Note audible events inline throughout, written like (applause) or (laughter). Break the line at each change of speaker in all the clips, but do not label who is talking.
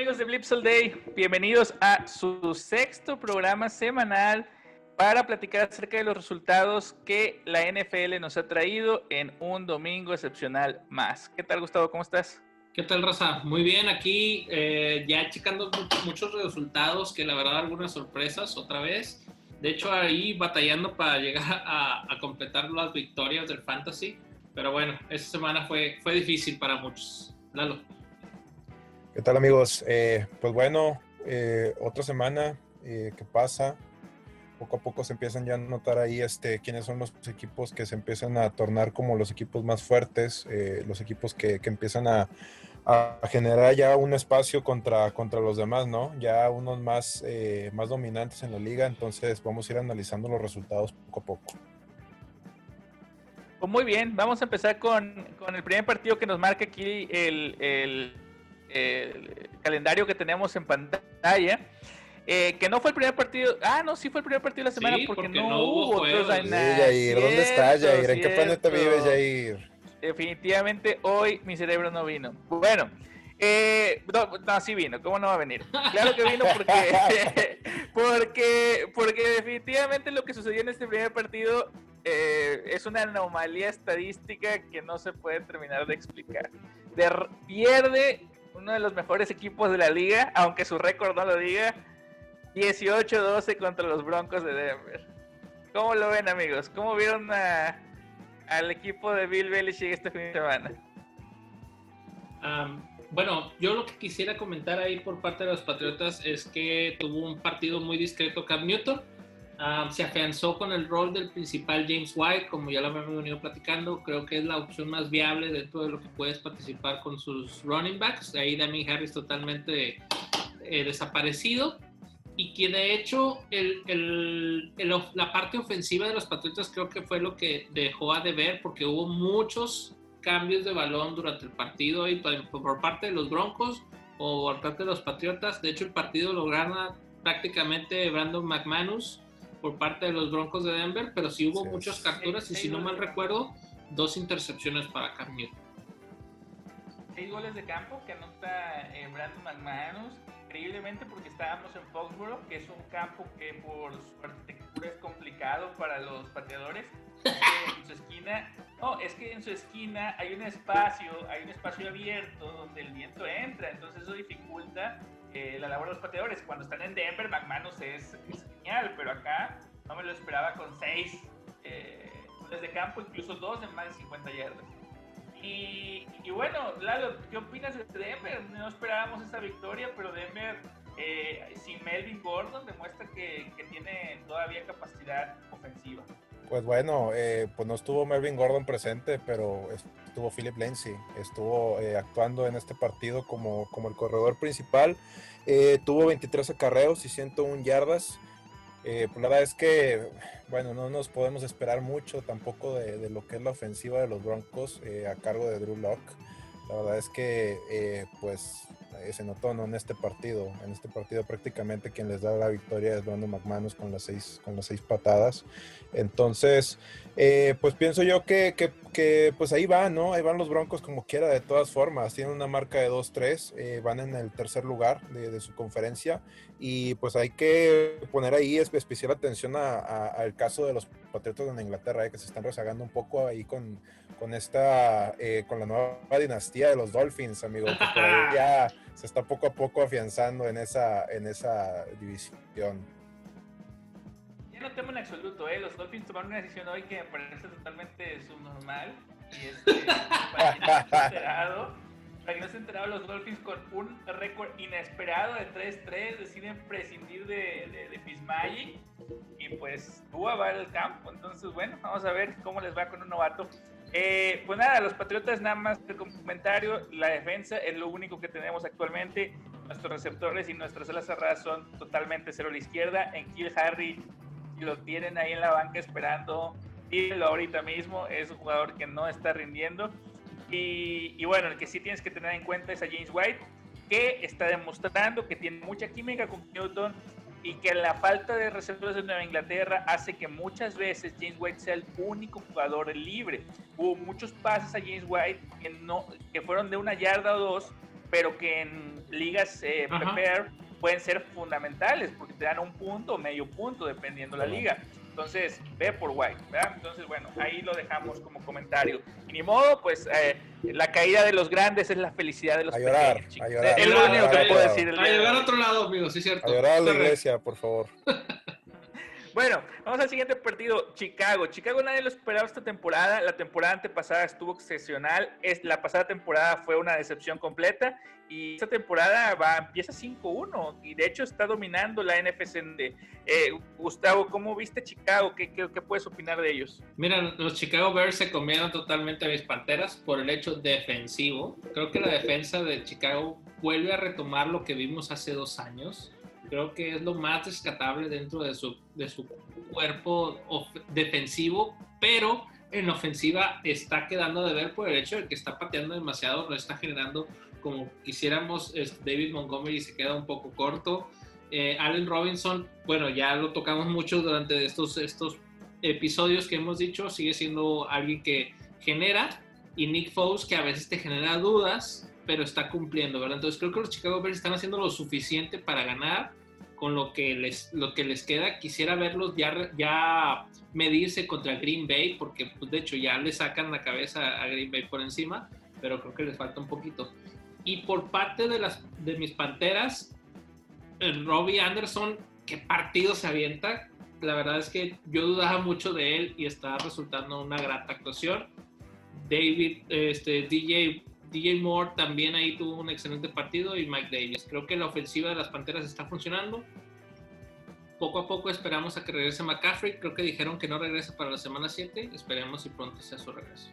amigos de Blipsel Day? Bienvenidos a su sexto programa semanal para platicar acerca de los resultados que la NFL nos ha traído en un domingo excepcional más. ¿Qué tal, Gustavo? ¿Cómo estás?
¿Qué tal, Raza? Muy bien, aquí eh, ya checando muchos resultados, que la verdad algunas sorpresas otra vez. De hecho, ahí batallando para llegar (laughs) a, completar las victorias del Fantasy. Pero bueno, esta semana fue, fue difícil para muchos. Lalo.
¿Qué tal amigos? Eh, pues bueno, eh, otra semana eh, que pasa, poco a poco se empiezan ya a notar ahí este, quiénes son los equipos que se empiezan a tornar como los equipos más fuertes, los equipos que, que empiezan a, a, generar ya un espacio contra, contra los demás, ¿no? Ya unos más, más dominantes en la liga, entonces vamos a ir analizando los resultados poco a poco.
Pues muy bien, vamos a empezar con, con el primer partido que nos marca aquí el, el el calendario que tenemos en pantalla. Eh, que no fue el primer partido. Ah, no, sí fue el primer partido de la semana porque, no, hubo otros
Jair, ¿dónde está Jair? ¿En qué planeta vive Jair?
Definitivamente hoy mi cerebro no vino. Bueno, eh, no, no, sí vino, ¿cómo no va a venir? Claro que vino porque, (laughs) porque, porque definitivamente lo que sucedió en este primer partido eh, es una anomalía estadística que no se puede terminar de explicar. pierde uno de los mejores equipos de la liga, aunque su récord no lo diga, 18-12 contra los Broncos de Denver. ¿Cómo lo ven, amigos? ¿Cómo vieron al equipo de Bill Belichick este fin de semana?
bueno, yo lo que quisiera comentar ahí por parte de los Patriotas es que tuvo un partido muy discreto Cam Newton Ah, se afianzó con el rol del principal James White, como ya lo habíamos venido platicando. Creo que es la opción más viable dentro de lo que puedes participar con sus running backs. Ahí Damien Harris totalmente eh, desaparecido. Y que de hecho la parte ofensiva de los Patriotas creo que fue lo que dejó a deber porque hubo muchos cambios de balón durante el partido y por parte de los Broncos o por parte de los Patriotas. De hecho el partido lo gana prácticamente Brandon McManus por parte de los Broncos de Denver, pero sí hubo muchas capturas y si no mal recuerdo, dos intercepciones para Cam Newton.
Seis goles de campo que anota eh, Brandon McManus, increíblemente porque estábamos en Foxborough, que es un campo que por su arquitectura es complicado para los pateadores. (laughs) en su esquina, no, es que en su esquina hay un espacio, hay un espacio abierto donde el viento entra, entonces eso dificulta eh, la labor de los pateadores. Cuando están en Denver, McManus es, genial, pero acá no me lo esperaba con seis eh, desde campo, incluso dos en más de 50 yardas. Y, bueno, Lalo, ¿qué opinas de Denver? No esperábamos esta victoria, pero Denver eh, sin Melvin Gordon demuestra que, que, tiene todavía capacidad ofensiva.
Pues bueno, eh, pues no estuvo Melvin Gordon presente, pero estuvo Philip Lindsay, estuvo eh, actuando en este partido como, como el corredor principal, eh, tuvo 23 acarreos y 101 yardas. pues la verdad es que, bueno, no nos podemos esperar mucho tampoco de, lo que es la ofensiva de los Broncos a cargo de Drew Locke. La verdad es que, pues, se notó ¿no? en este partido. En este partido prácticamente quien les da la victoria es Brandon McManus con las seis, con las seis patadas. Entonces, eh, pues pienso yo que, que, pues ahí van, ¿no? Ahí van los Broncos como quiera, de todas formas. Tienen una marca de 2-3, eh, van en el tercer lugar de, su conferencia y pues hay que poner ahí especial atención al caso de los Patriotas de Inglaterra, eh, que se están rezagando un poco ahí con, con esta, con la nueva dinastía de los Dolphins, amigo, (laughs) ya se está poco a poco afianzando en esa, en esa división
no temo en absoluto, ¿eh? Los Dolphins tomaron una decisión hoy que me parece totalmente subnormal. Y (laughs) es que, para quien no se ha enterado, para quien no se ha enterado, los Dolphins con un récord inesperado de 3-3 deciden prescindir de, de, de y pues Tua va al campo. Entonces, bueno, vamos a ver cómo les va con un novato. Eh, pues nada, los Patriotas nada más el comentario, la defensa es lo único que tenemos actualmente. Nuestros receptores y nuestras alas cerradas son totalmente cero a la izquierda. En Kill Harry lo tienen ahí en la banca esperando. lo ahorita mismo, es un jugador que no está rindiendo. Y, bueno, el que sí tienes que tener en cuenta es a James White, que está demostrando que tiene mucha química con Newton y que la falta de receptores de Nueva Inglaterra hace que muchas veces James White sea el único jugador libre. Hubo muchos pases a James White que, no, que fueron de una yarda o dos pero que en ligas eh, PPR pueden ser fundamentales porque te dan un punto o medio punto dependiendo la liga. Entonces, ve por White, ¿verdad? Entonces, bueno, ahí lo dejamos como comentario. Y ni modo, pues eh, la caída de los grandes es la felicidad de los
a llorar,
pequeños.
A llorar,
es lo único que puedo decir.
a llorar a otro lado, amigo, sí es cierto.
A llorar a la iglesia, por favor. (laughs)
Bueno, vamos al siguiente partido, Chicago. Chicago nadie lo esperaba esta temporada. La temporada antepasada estuvo excepcional. Es, la pasada temporada fue una decepción completa. Y esta temporada va, empieza 5-1 y de hecho está dominando la NFC. Eh, Gustavo, ¿cómo viste Chicago? ¿Qué, ¿Qué, qué, puedes opinar de ellos?
Mira, los Chicago Bears se comieron totalmente a mis panteras por el hecho defensivo. Creo que la defensa de Chicago vuelve a retomar lo que vimos hace dos años creo que es lo más rescatable dentro de su, de su cuerpo defensivo, pero en ofensiva está quedando de ver por el hecho de que está pateando demasiado, no está generando como quisiéramos. David Montgomery se queda un poco corto. Eh, Allen Robinson, bueno, ya lo tocamos mucho durante estos, estos episodios que hemos dicho, sigue siendo alguien que genera. Y Nick Foles, que a veces te genera dudas, pero está cumpliendo, ¿verdad? Entonces creo que los Chicago Bears están haciendo lo suficiente para ganar con lo que les, lo que les queda. Quisiera verlos ya, ya medirse contra Green Bay, porque pues, de hecho ya le sacan la cabeza a Green Bay por encima, pero creo que les falta un poquito. Y por parte de, las, de mis Panteras, Robbie Anderson, qué partido se avienta. La verdad es que yo dudaba mucho de él y está resultando una grata actuación. David, este, DJ DJ Moore también ahí tuvo un excelente partido y Mike Davis. Creo que la ofensiva de las Panteras está funcionando. Poco a poco esperamos a que regrese McCaffrey. Creo que dijeron que no regresa para la semana 7. Esperemos y pronto sea su regreso.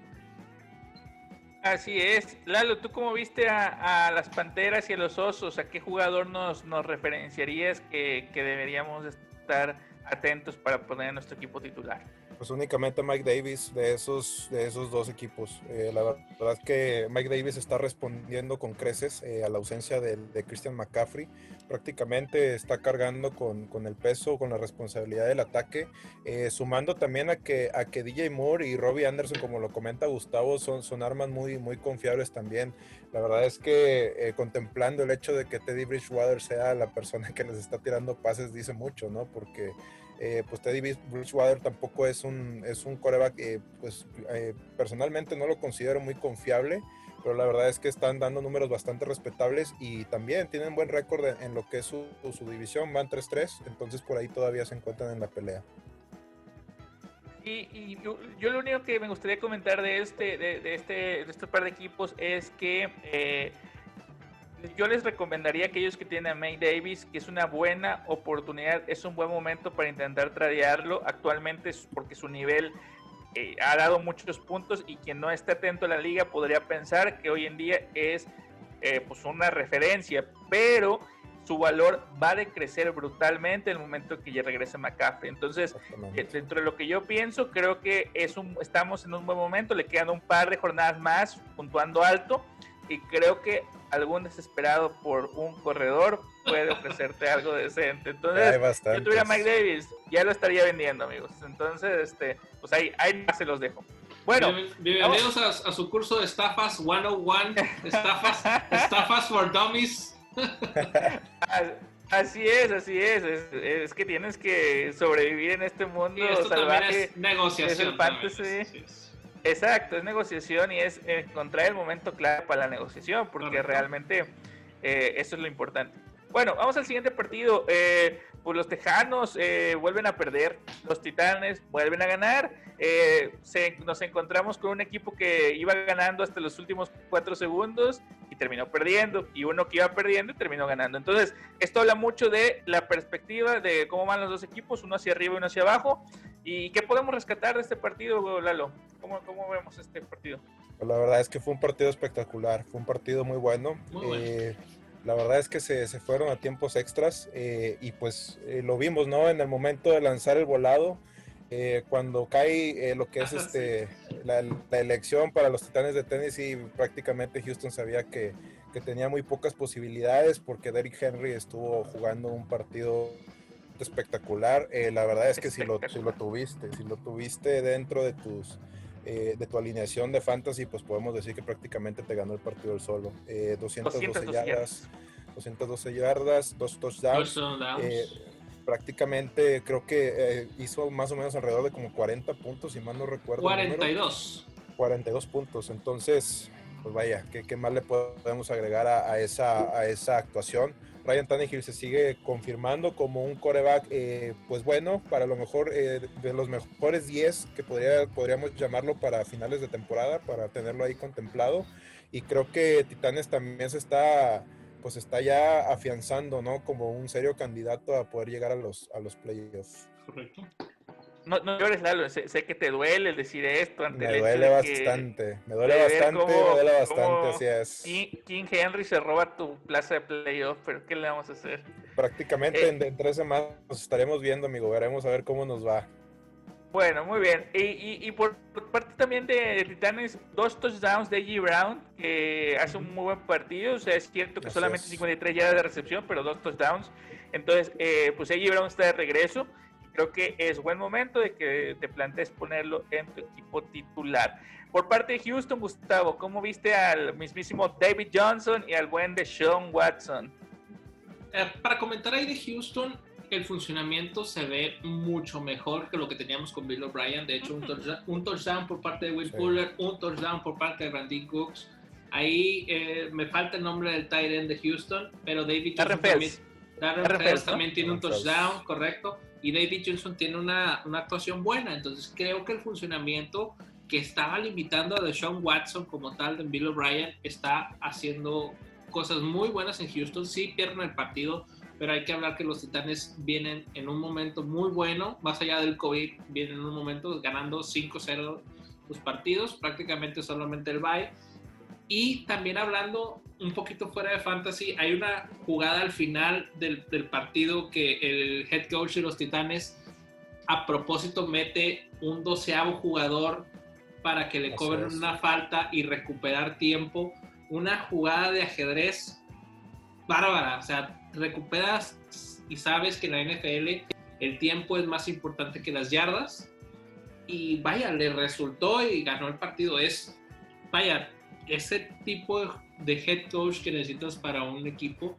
Así es. Lalo, ¿tú cómo viste a, las Panteras y a los Osos? ¿A qué jugador nos, nos referenciarías que, que deberíamos estar atentos para poner en nuestro equipo titular?
Pues únicamente Mike Davis de esos, de esos dos equipos. Eh, la verdad es que Mike Davis está respondiendo con creces eh, a la ausencia de, de, Christian McCaffrey. Prácticamente está cargando con, con, el peso, con la responsabilidad del ataque, eh, sumando también a que, a que DJ Moore y Robbie Anderson, como lo comenta Gustavo, son, son armas muy, muy confiables también. La verdad es que contemplando el hecho de que Teddy Bridgewater sea la persona que les está tirando pases, dice mucho, ¿no? Porque eh, pues Teddy Bridgewater tampoco es un, es un coreback, que pues eh, personalmente no lo considero muy confiable, pero la verdad es que están dando números bastante respetables y también tienen buen récord en, lo que es su, su división, van 3-3, entonces por ahí todavía se encuentran en la pelea.
Y, yo, lo único que me gustaría comentar de este, de este, de este par de equipos es que eh, yo les recomendaría a aquellos que tienen a May Davis que es una buena oportunidad, es un buen momento para intentar tradearlo actualmente porque su nivel eh, ha dado muchos puntos y quien no esté atento a la liga podría pensar que hoy en día es eh, pues una referencia, pero su valor va a decrecer brutalmente en el momento que ya regrese McCaffrey. Entonces, eh, dentro de lo que yo pienso, creo que es un, estamos en un buen momento, le quedan un par de jornadas más puntuando alto y creo que algún desesperado por un corredor puede ofrecerte (laughs) algo decente. Entonces, yo tuviera Mike Davis, ya lo estaría vendiendo, amigos. Entonces, este, pues ahí, ahí se los dejo. Bueno,
bienvenidos a, a, su curso de estafas 101, (laughs) estafas, estafas for dummies. (laughs)
Así es, así es. es. que tienes que sobrevivir en este mundo salvaje.
Es negociación.
Exacto, es negociación y es encontrar el momento clave para la negociación, porque realmente eh, eso es lo importante. Bueno, vamos al siguiente partido. Eh, pues los Tejanos eh, vuelven a perder, los Titanes vuelven a ganar. nos encontramos con un equipo que iba ganando hasta los últimos cuatro segundos y terminó perdiendo, y uno que iba perdiendo y terminó ganando. Entonces, esto habla mucho de la perspectiva de cómo van los dos equipos, uno hacia arriba y uno hacia abajo. ¿Y qué podemos rescatar de este partido, Lalo? ¿Cómo, cómo vemos este partido?
Pues la verdad es que fue un partido espectacular, fue un partido muy bueno. Eh, la verdad es que se, se fueron a tiempos extras eh, y pues eh, lo vimos, ¿no? En el momento de lanzar el volado, cuando cae lo que es este la, la, elección para los Titanes de Tennessee, prácticamente Houston sabía que, que tenía muy pocas posibilidades porque Derrick Henry estuvo jugando un partido espectacular. Eh, la verdad es que si lo, si lo tuviste, si lo tuviste dentro de tus eh, de tu alineación de fantasy, pues podemos decir que prácticamente te ganó el partido el solo. 212, 212 yardas, 212 yardas, dos touchdowns. Eh, prácticamente creo que eh, hizo más o menos alrededor de como 40 puntos, si mal no recuerdo.
42.
42 puntos. Entonces, pues vaya, ¿qué, qué más le podemos agregar a, esa, a esa actuación? Ryan Tannehill se sigue confirmando como un coreback, eh, pues bueno, para lo mejor eh, de los mejores 10 que podría, podríamos llamarlo para finales de temporada, para tenerlo ahí contemplado. Y creo que Titanes también se está, pues está ya afianzando, ¿no? Como un serio candidato a poder llegar a los, a los playoffs.
Correcto
no, no llores, Lalo, sé, que te duele decir esto.
Ante me duele bastante, me duele bastante, me duele bastante, así es.
King, Henry se roba tu plaza de playoff, pero ¿qué le vamos a hacer?
Prácticamente eh, en, tres semanas nos estaremos viendo, amigo, veremos a ver cómo nos va.
Bueno, muy bien. Y, y, por parte también de Titanes, dos touchdowns de G. Brown, que hace un muy buen partido. O sea, es cierto que solamente 53 yardas de recepción, pero dos touchdowns. Entonces, eh, pues A.J. Brown está de regreso creo que es buen momento de que te plantees ponerlo en tu equipo titular. Por parte de Houston, Gustavo, ¿cómo viste al mismísimo David Johnson y al buen de Sean Watson?
Eh, para comentar ahí de Houston, el funcionamiento se ve mucho mejor que lo que teníamos con Bill O'Brien. De hecho, un touchdown, por parte de Will Fuller, un touchdown por parte de Randy Cooks. Ahí eh, me falta el nombre del tight end de Houston, pero David Johnson también, también tiene un touchdown, correcto y David Johnson tiene una, actuación buena. Entonces creo que el funcionamiento que estaba limitando a Deshaun Watson como tal de Bill O'Brien está haciendo cosas muy buenas en Houston. Sí pierden el partido, pero hay que hablar que los Titanes vienen en un momento muy bueno, más allá del COVID, vienen en un momento ganando 5-0 los partidos, prácticamente solamente el bye. Y también hablando un poquito fuera de fantasy, hay una jugada al final del, del, partido que el head coach de los Titanes a propósito mete un doceavo jugador para que le cobren una falta y recuperar tiempo. Una jugada de ajedrez bárbara. O sea, recuperas y sabes que en la NFL el tiempo es más importante que las yardas. Y vaya, le resultó y ganó el partido. Es, vaya, ese tipo de de head coach que necesitas para un equipo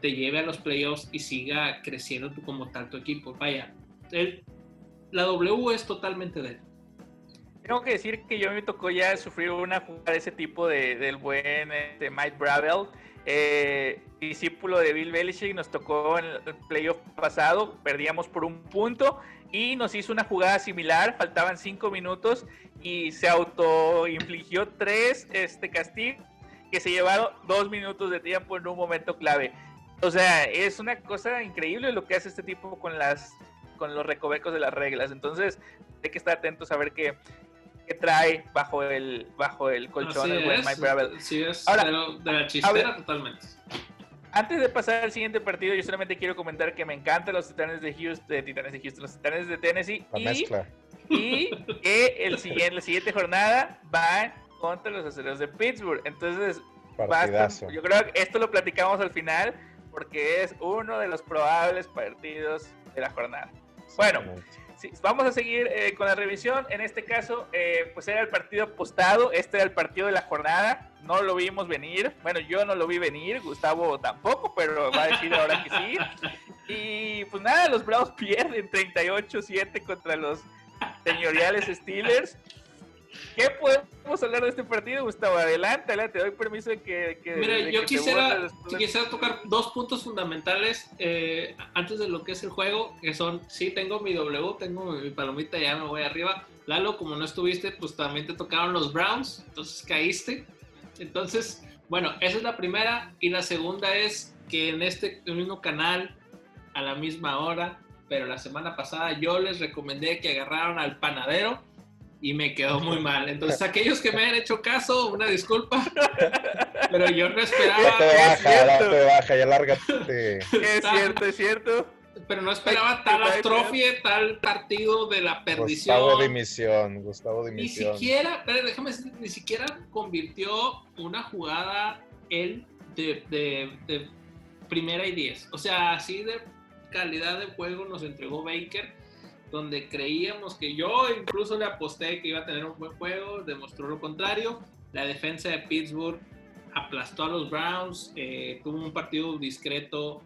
te lleve a los playoffs y siga creciendo tú como tal tu equipo. Vaya, la W es totalmente de él.
Tengo que decir que yo me tocó ya sufrir una jugada de ese tipo de, del buen este, Mike Bravel, eh, discípulo de Bill Belichick, nos tocó en el playoff pasado, perdíamos por un punto y nos hizo una jugada similar, faltaban cinco minutos y se autoinfligió tres este, castigos que se llevaron dos minutos de tiempo en un momento clave. O sea, es una cosa increíble lo que hace este tipo con las con los recovecos de las reglas. Entonces, hay que estar atentos a ver qué, qué trae bajo el bajo el colchón el buen Mike Bravel.
Sí, es Ahora, de, la chistera totalmente.
Antes de pasar al siguiente partido, yo solamente quiero comentar que me encantan los Titanes de Houston, de Titanes de Houston, los Titanes de Tennessee y, y, que el siguiente, la siguiente jornada va contra los aceros de Pittsburgh. Entonces, yo creo que esto lo platicamos al final porque es uno de los probables partidos de la jornada. Bueno, vamos a seguir eh, con la revisión. En este caso, eh, pues era el partido apostado. Este era el partido de la jornada. No lo vimos venir. Bueno, yo no lo vi venir. Gustavo tampoco, pero va a decir ahora que sí. (laughs) Y pues nada, los Bravos pierden 38-7 contra los señoriales Steelers. ¿Qué podemos hablar de este partido, Gustavo? Adelante, adelante, doy permiso de que...
Mira, yo quisiera, quisiera tocar dos puntos fundamentales eh, antes de lo que es el juego, que son, sí, tengo mi W, tengo mi palomita, ya me voy arriba. Lalo, como no estuviste, pues también te tocaron los Browns, entonces caíste. Entonces, bueno, esa es la primera. Y la segunda es que en este mismo canal, a la misma hora, pero la semana pasada yo les recomendé que agarraran al panadero y me quedó muy mal. Entonces, aquellos que me han hecho caso, una disculpa, (laughs) pero yo no esperaba.
Ya te baja, ya te baja, ya lárgate. (laughs)
Es cierto, es cierto.
Pero no esperaba tal atrofie, tal partido de la perdición.
Gustavo dimisión, Gustavo dimisión.
Ni siquiera, pero déjame decir, ni siquiera convirtió una jugada él de, de, de primera y diez. O sea, así de calidad de juego nos entregó Baker donde creíamos que yo incluso le aposté que iba a tener un buen juego, demostró lo contrario. La defensa de Pittsburgh aplastó a los Browns, eh, tuvo un partido discreto,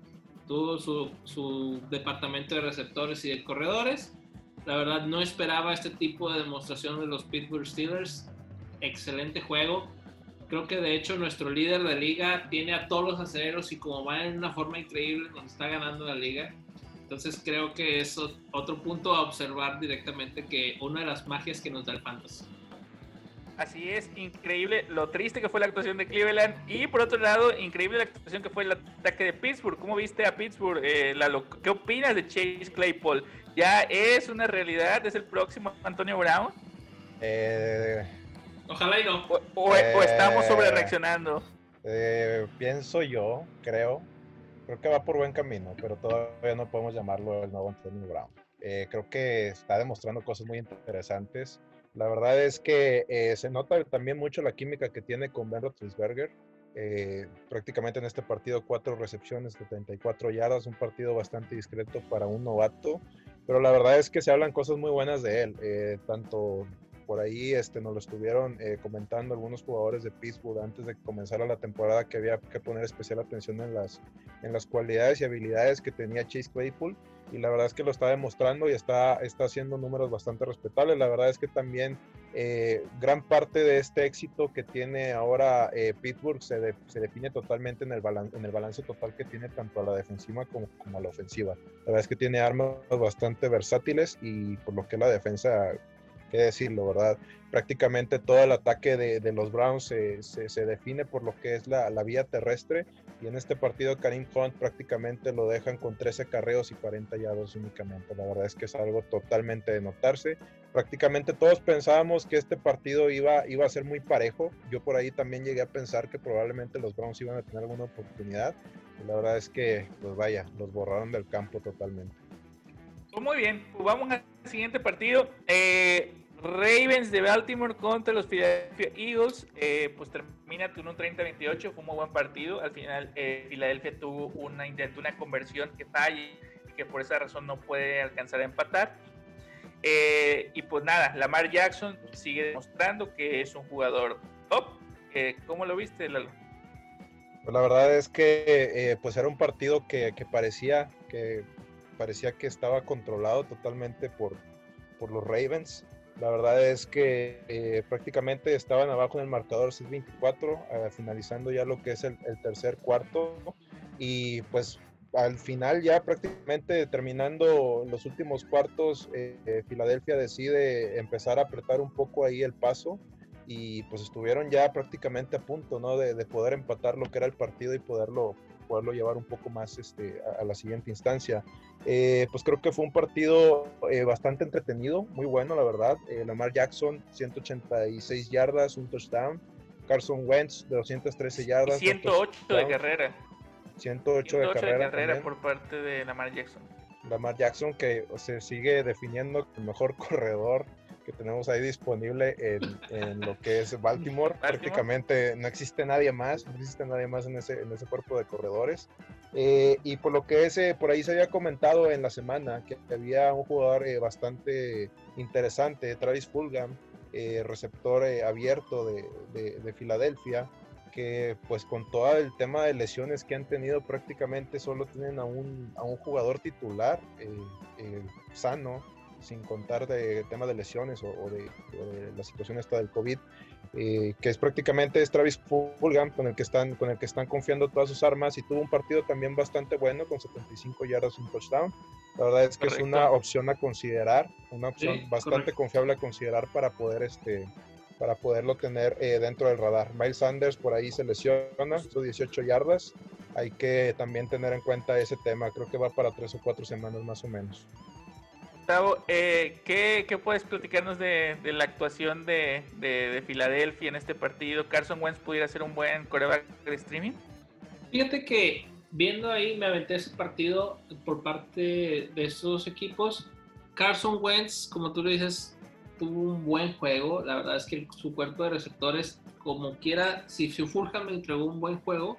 tuvo su, su, departamento de receptores y de corredores. La verdad no esperaba este tipo de demostración de los Pittsburgh Steelers. Excelente juego. Creo que de hecho nuestro líder de liga tiene a todos los aceleros y como va en una forma increíble nos está ganando la liga. Entonces creo que es otro punto a observar directamente que una de las magias que nos da el fantasy.
Así es, increíble lo triste que fue la actuación de Cleveland y por otro lado, increíble la actuación que fue el ataque de Pittsburgh. ¿Cómo viste a Pittsburgh? Eh, ¿Qué opinas de Chase Claypool? ¿Ya es una realidad? ¿Es el próximo Antonio Brown?
Eh, Ojalá y no.
¿O, estamos sobre reaccionando?
Eh, pienso yo, creo, creo que va por buen camino, pero todavía no podemos llamarlo el nuevo Antonio Brown. creo que está demostrando cosas muy interesantes la verdad es que eh, se nota también mucho la química que tiene con Ben Roethlisberger. Eh, prácticamente en este partido cuatro recepciones de 34 yardas, un partido bastante discreto para un novato, pero la verdad es que se hablan cosas muy buenas de él, eh, tanto por ahí este, nos lo estuvieron comentando algunos jugadores de Pittsburgh antes de que comenzara la temporada que había que poner especial atención en las, en las cualidades y habilidades que tenía Chase Claypool y la verdad es que lo está demostrando y está, está haciendo números bastante respetables. La verdad es que también eh, gran parte de este éxito que tiene ahora eh, Pittsburgh se, se, define totalmente en el, en el balance total que tiene tanto a la defensiva como, como, a la ofensiva. La verdad es que tiene armas bastante versátiles y por lo que la defensa, qué decirlo, ¿verdad? Prácticamente todo el ataque de, de los Browns se, se, define por lo que es la, la vía terrestre y en este partido Karim Hunt prácticamente lo dejan con 13 carreos y 40 yardas únicamente. La verdad es que es algo totalmente de notarse. Prácticamente todos pensábamos que este partido iba, iba a ser muy parejo. Yo por ahí también llegué a pensar que probablemente los Browns iban a tener alguna oportunidad. Y la verdad es que, pues vaya, los borraron del campo totalmente.
Pues muy bien, pues vamos al siguiente partido. Eh, Ravens de Baltimore contra los Philadelphia Eagles, eh, pues termina con un 30-28, fue un buen partido. Al final, eh, Philadelphia tuvo una una conversión que falla que por esa razón no puede alcanzar a empatar. Eh, y pues nada, Lamar Jackson sigue demostrando que es un jugador top. ¿Cómo lo viste, Lalo?
Pues la verdad es que pues era un partido que, que, parecía que parecía que estaba controlado totalmente por, por los Ravens. La verdad es que eh, prácticamente estaban abajo en el marcador 6-24, eh, finalizando ya lo que es el, tercer cuarto. Y pues al final ya prácticamente terminando los últimos cuartos, eh, Filadelfia decide empezar a apretar un poco ahí el paso y pues estuvieron ya prácticamente a punto ¿no? de, de poder empatar lo que era el partido y poderlo, poderlo llevar un poco más este, a, la siguiente instancia. Eh, pues creo que fue un partido eh, bastante entretenido, muy bueno, la verdad. Eh, Lamar Jackson, 186 yardas, un touchdown. Carson Wentz, 213 yardas.
108 de carrera.
108, de carrera.
De carrera por parte de Lamar Jackson.
Lamar Jackson que se sigue definiendo el mejor (laughs) corredor que tenemos ahí disponible en, lo que es Baltimore. Prácticamente no existe nadie más, no existe nadie más en ese, en ese cuerpo de corredores. Eh, y por lo que ese, por ahí se había comentado en la semana que había un jugador eh, bastante interesante, Travis Fulgham, eh, receptor abierto de, de, Filadelfia, que pues con todo el tema de lesiones que han tenido prácticamente solo tienen a un, a un jugador titular sano sin contar de tema de lesiones o, de, la situación esta del COVID, eh, que es prácticamente es Travis Fulgham con el que están con el que están confiando todas sus armas y tuvo un partido también bastante bueno con 75 yardas y un touchdown. La verdad es que es una opción a considerar, una opción bastante confiable a considerar para poder este para poderlo tener eh, dentro del radar. Miles Sanders por ahí se lesiona, sus 18 yardas. Hay que también tener en cuenta ese tema. Creo que va para tres o cuatro semanas más o menos.
Gustavo, eh, ¿qué, puedes platicarnos de, la actuación de, Filadelfia en este partido? ¿Carson Wentz pudiera ser un buen coreback de streaming?
Fíjate que viendo ahí, me aventé ese partido por parte de estos equipos. Carson Wentz, como tú lo dices, tuvo un buen juego. La verdad es que su cuerpo de receptores, como quiera, si Fulham me entregó un buen juego,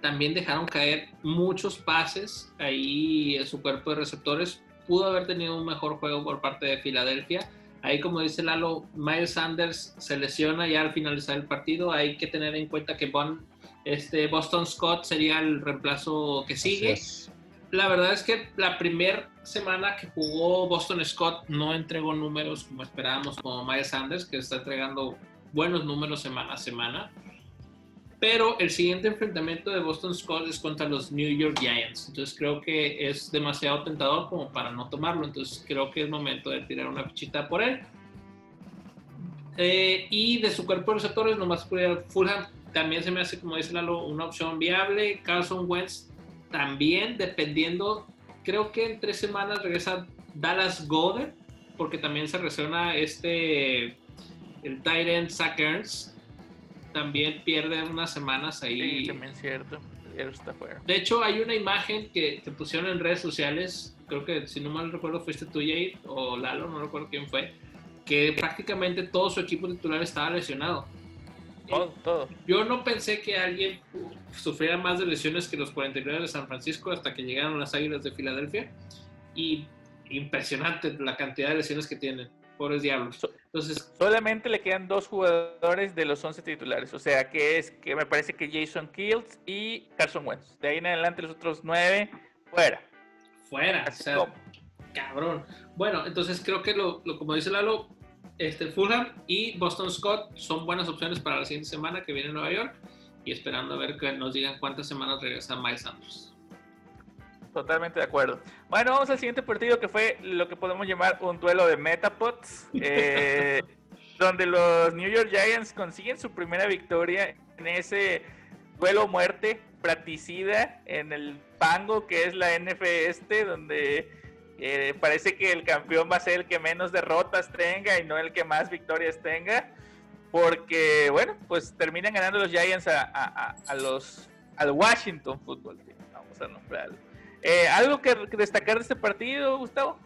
también dejaron caer muchos pases ahí en su cuerpo de receptores pudo haber tenido un mejor juego por parte de Filadelfia. Ahí, como dice Lalo, Miles Sanders se lesiona ya al finalizar el partido. Hay que tener en cuenta que Bon, este Boston Scott sería el reemplazo que sigue. La verdad es que la primera semana que jugó Boston Scott no entregó números como esperábamos como Miles Sanders, que está entregando buenos números semana a semana. Pero el siguiente enfrentamiento de Boston Scott es contra los New York Giants. Entonces creo que es demasiado tentador como para no tomarlo. Entonces creo que es momento de tirar una fichita por él. Eh, y de su cuerpo de receptores, nomás Fulham también se me hace, como dice Lalo, una opción viable. Carlson Wentz también, dependiendo. Creo que en tres semanas regresa Dallas Goddard, porque también se resuena este el Tyrant Zach también pierde unas semanas ahí.
Sí, también cierto. Está fuera.
De hecho, hay una imagen que te pusieron en redes sociales, creo que si no mal recuerdo fuiste tú, Jade, o Lalo, no recuerdo quién fue, que prácticamente todo su equipo titular estaba lesionado.
Todo, todo.
Yo no pensé que alguien sufriera más de lesiones que los 49 de San Francisco hasta que llegaron las Águilas de Filadelfia. Y impresionante la cantidad de lesiones que tienen pobres diablos. Entonces,
solamente le quedan dos jugadores de los 11 titulares, o sea, que es que me parece que Jason Kills y Carson Wentz. De ahí en adelante los otros nueve fuera.
Fuera, o sea, cabrón. Bueno, entonces creo que lo, como dice Lalo, este Fulham y Boston Scott son buenas opciones para la siguiente semana que viene a Nueva York y esperando a ver que nos digan cuántas semanas regresa Miles Sanders.
Totalmente de acuerdo. Bueno, vamos al siguiente partido que fue lo que podemos llamar un duelo de Metapods, eh, (laughs) donde los New York Giants consiguen su primera victoria en ese duelo muerte practicida en el Pango que es la NF este, donde eh, parece que el campeón va a ser el que menos derrotas tenga y no el que más victorias tenga, porque bueno, pues terminan ganando los Giants a, a los al Washington Football Team, vamos a nombrarlo. Eh, ¿Algo que, destacar de este partido, Gustavo?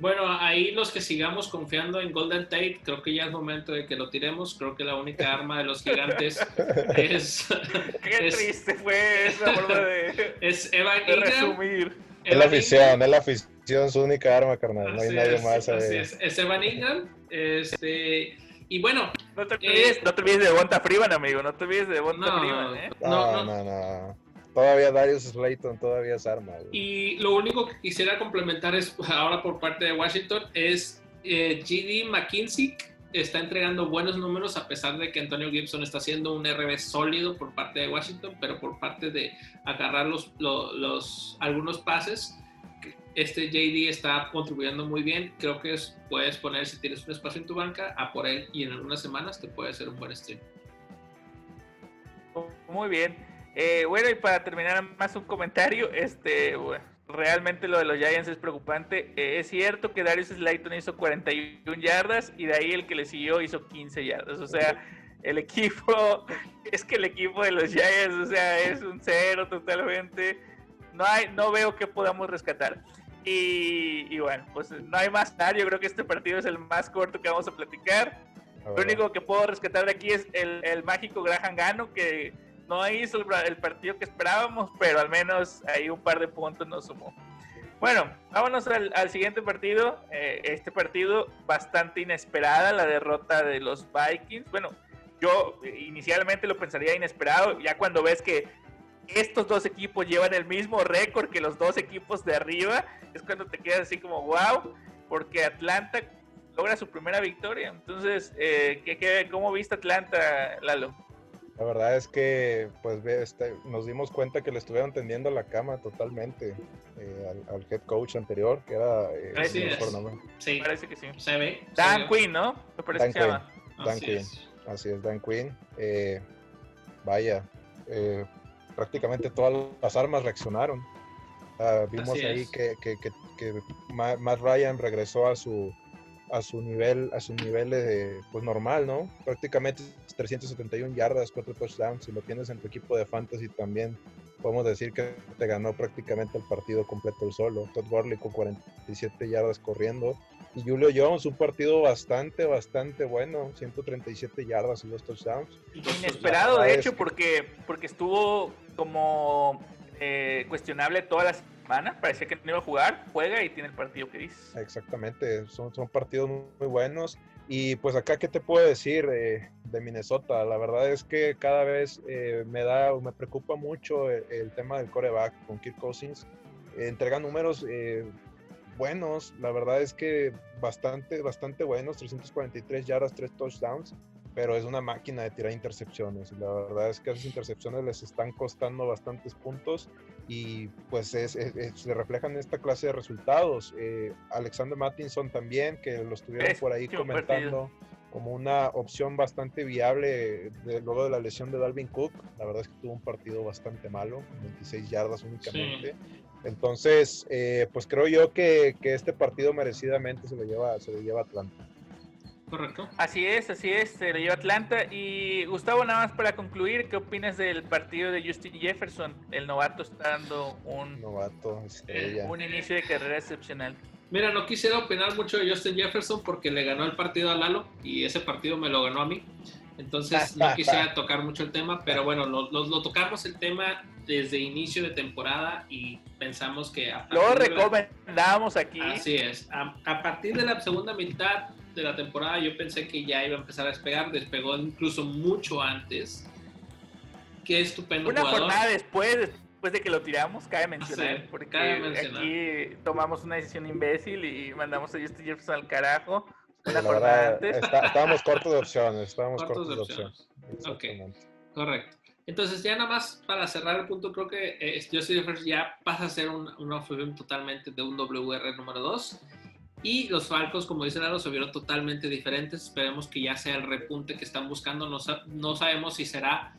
Bueno, ahí los que sigamos confiando en Golden Tate, creo que ya es momento de que lo tiremos. Creo que la única arma de los gigantes (laughs) es. (laughs)
Qué triste fue esa forma de, (laughs)
es Evan Ingram,
resumir.
Es la afición, es la afición su única arma, carnal. No hay nadie más.
Así es. es Evan Ingram. Este. Y bueno.
No te olvides, eh, no te olvides de Bonta Freeman, amigo. No te olvides de Bonta no, Freeman, ¿eh?
no, no. no. Todavía Darius Slayton todavía es arma.
Y lo único que quisiera complementar es (laughs) ahora por parte de Washington es eh, GD McKinsey está entregando buenos números a pesar de que Antonio Gibson está haciendo un RB sólido por parte de Washington, pero por parte de agarrar los, los, algunos pases, este JD está contribuyendo muy bien. Creo que puedes poner, si tienes un espacio en tu banca, a por él y en algunas semanas te puede ser un buen stream.
Muy bien. Eh, bueno, y para terminar más un comentario, este, realmente lo de los Giants es preocupante. Eh, es cierto que Darius Slayton hizo 41 yardas y de ahí el que le siguió hizo 15 yardas. O sea, el equipo, (laughs) es que el equipo de los Giants, o sea, es un cero totalmente. No hay, no veo que podamos rescatar. Y, bueno, pues no hay más nada. Yo creo que este partido es el más corto que vamos a platicar. Lo único que puedo rescatar de aquí es el, el mágico Graham Gano que no hizo el, partido que esperábamos, pero al menos ahí un par de puntos nos sumó. Bueno, vámonos al, siguiente partido. Eh, este partido bastante inesperada, la derrota de los Vikings. Bueno, yo inicialmente lo pensaría inesperado, ya cuando ves que estos dos equipos llevan el mismo récord que los dos equipos de arriba, es cuando te quedas así como wow, porque Atlanta logra su primera victoria. Entonces, eh, ¿qué, qué, cómo viste Atlanta, Lalo?
La verdad es que pues este, nos dimos cuenta que le estuvieron tendiendo la cama totalmente eh, al, head coach anterior, que era...
Eh, sí,
parece que sí.
Se ve.
Dan Quinn, ¿no? Me parece
Dan
que Quinn.
Dan Así Quinn. Es. Así es, Dan Quinn. Eh, vaya, prácticamente todas las armas reaccionaron. Ah, vimos ahí que, que, que, que Matt Ryan regresó a su a su nivel, a su nivel de, pues normal, ¿no? Prácticamente 371 yardas, 4 touchdowns. Si lo tienes en tu equipo de fantasy también, podemos decir que te ganó prácticamente el partido completo el solo. Todd Gurley con 47 yardas corriendo. Y Julio Jones, un partido bastante, bastante bueno, 137 yardas y dos touchdowns.
Inesperado, de hecho, porque, porque estuvo como eh, cuestionable toda la semana, parecía que no iba a jugar, juega y tiene el partido que dice.
Exactamente, son, son partidos muy buenos. Y pues acá, ¿qué te puedo decir eh, de Minnesota? La verdad es que cada vez eh, me da, me preocupa mucho el, tema del coreback con Kirk Cousins. entrega números eh, buenos, la verdad es que bastante, bastante buenos, 343 yardas, 3 touchdowns, pero es una máquina de tirar intercepciones. La verdad es que esas intercepciones les están costando bastantes puntos y pues se reflejan en esta clase de resultados. Eh, Alexander Mattinson también, que lo estuvieron por ahí comentando como una opción bastante viable luego de la lesión de Dalvin Cook. La verdad es que tuvo un partido bastante malo, 26 yardas únicamente. Entonces, eh, pues creo yo que, que, este partido merecidamente se lo lleva, se lo lleva Atlanta.
Correcto.
Así es, así es, se lo lleva Atlanta. Y Gustavo, nada más para concluir, ¿qué opinas del partido de Justin Jefferson? El novato está dando un,
novato,
un inicio de carrera excepcional.
Mira, no quisiera opinar mucho de Justin Jefferson porque le ganó el partido a Lalo y ese partido me lo ganó a mí. Entonces (laughs) no quisiera tocar mucho el tema, pero bueno, lo, lo, tocamos el tema desde inicio de temporada y pensamos que...
lo recomendamos aquí.
Así es. A, a, partir de la segunda mitad de la temporada yo pensé que ya iba a empezar a despegar, despegó incluso mucho antes. Qué estupendo
Una jornada después, después de que lo tiramos, cabe mencionar, porque aquí tomamos una decisión imbécil y mandamos a Justin Jefferson al carajo. Una jornada antes.
estábamos cortos de opciones, estábamos cortos, de opciones.
Ok, correcto. Entonces, ya nada más para cerrar el punto, creo que eh, Justin Jefferson ya pasa a ser un, opción totalmente de un WR número 2 y los Falcons, como dice Lalo, se vieron totalmente diferentes. Esperemos que ya sea el repunte que están buscando. No, no sabemos si será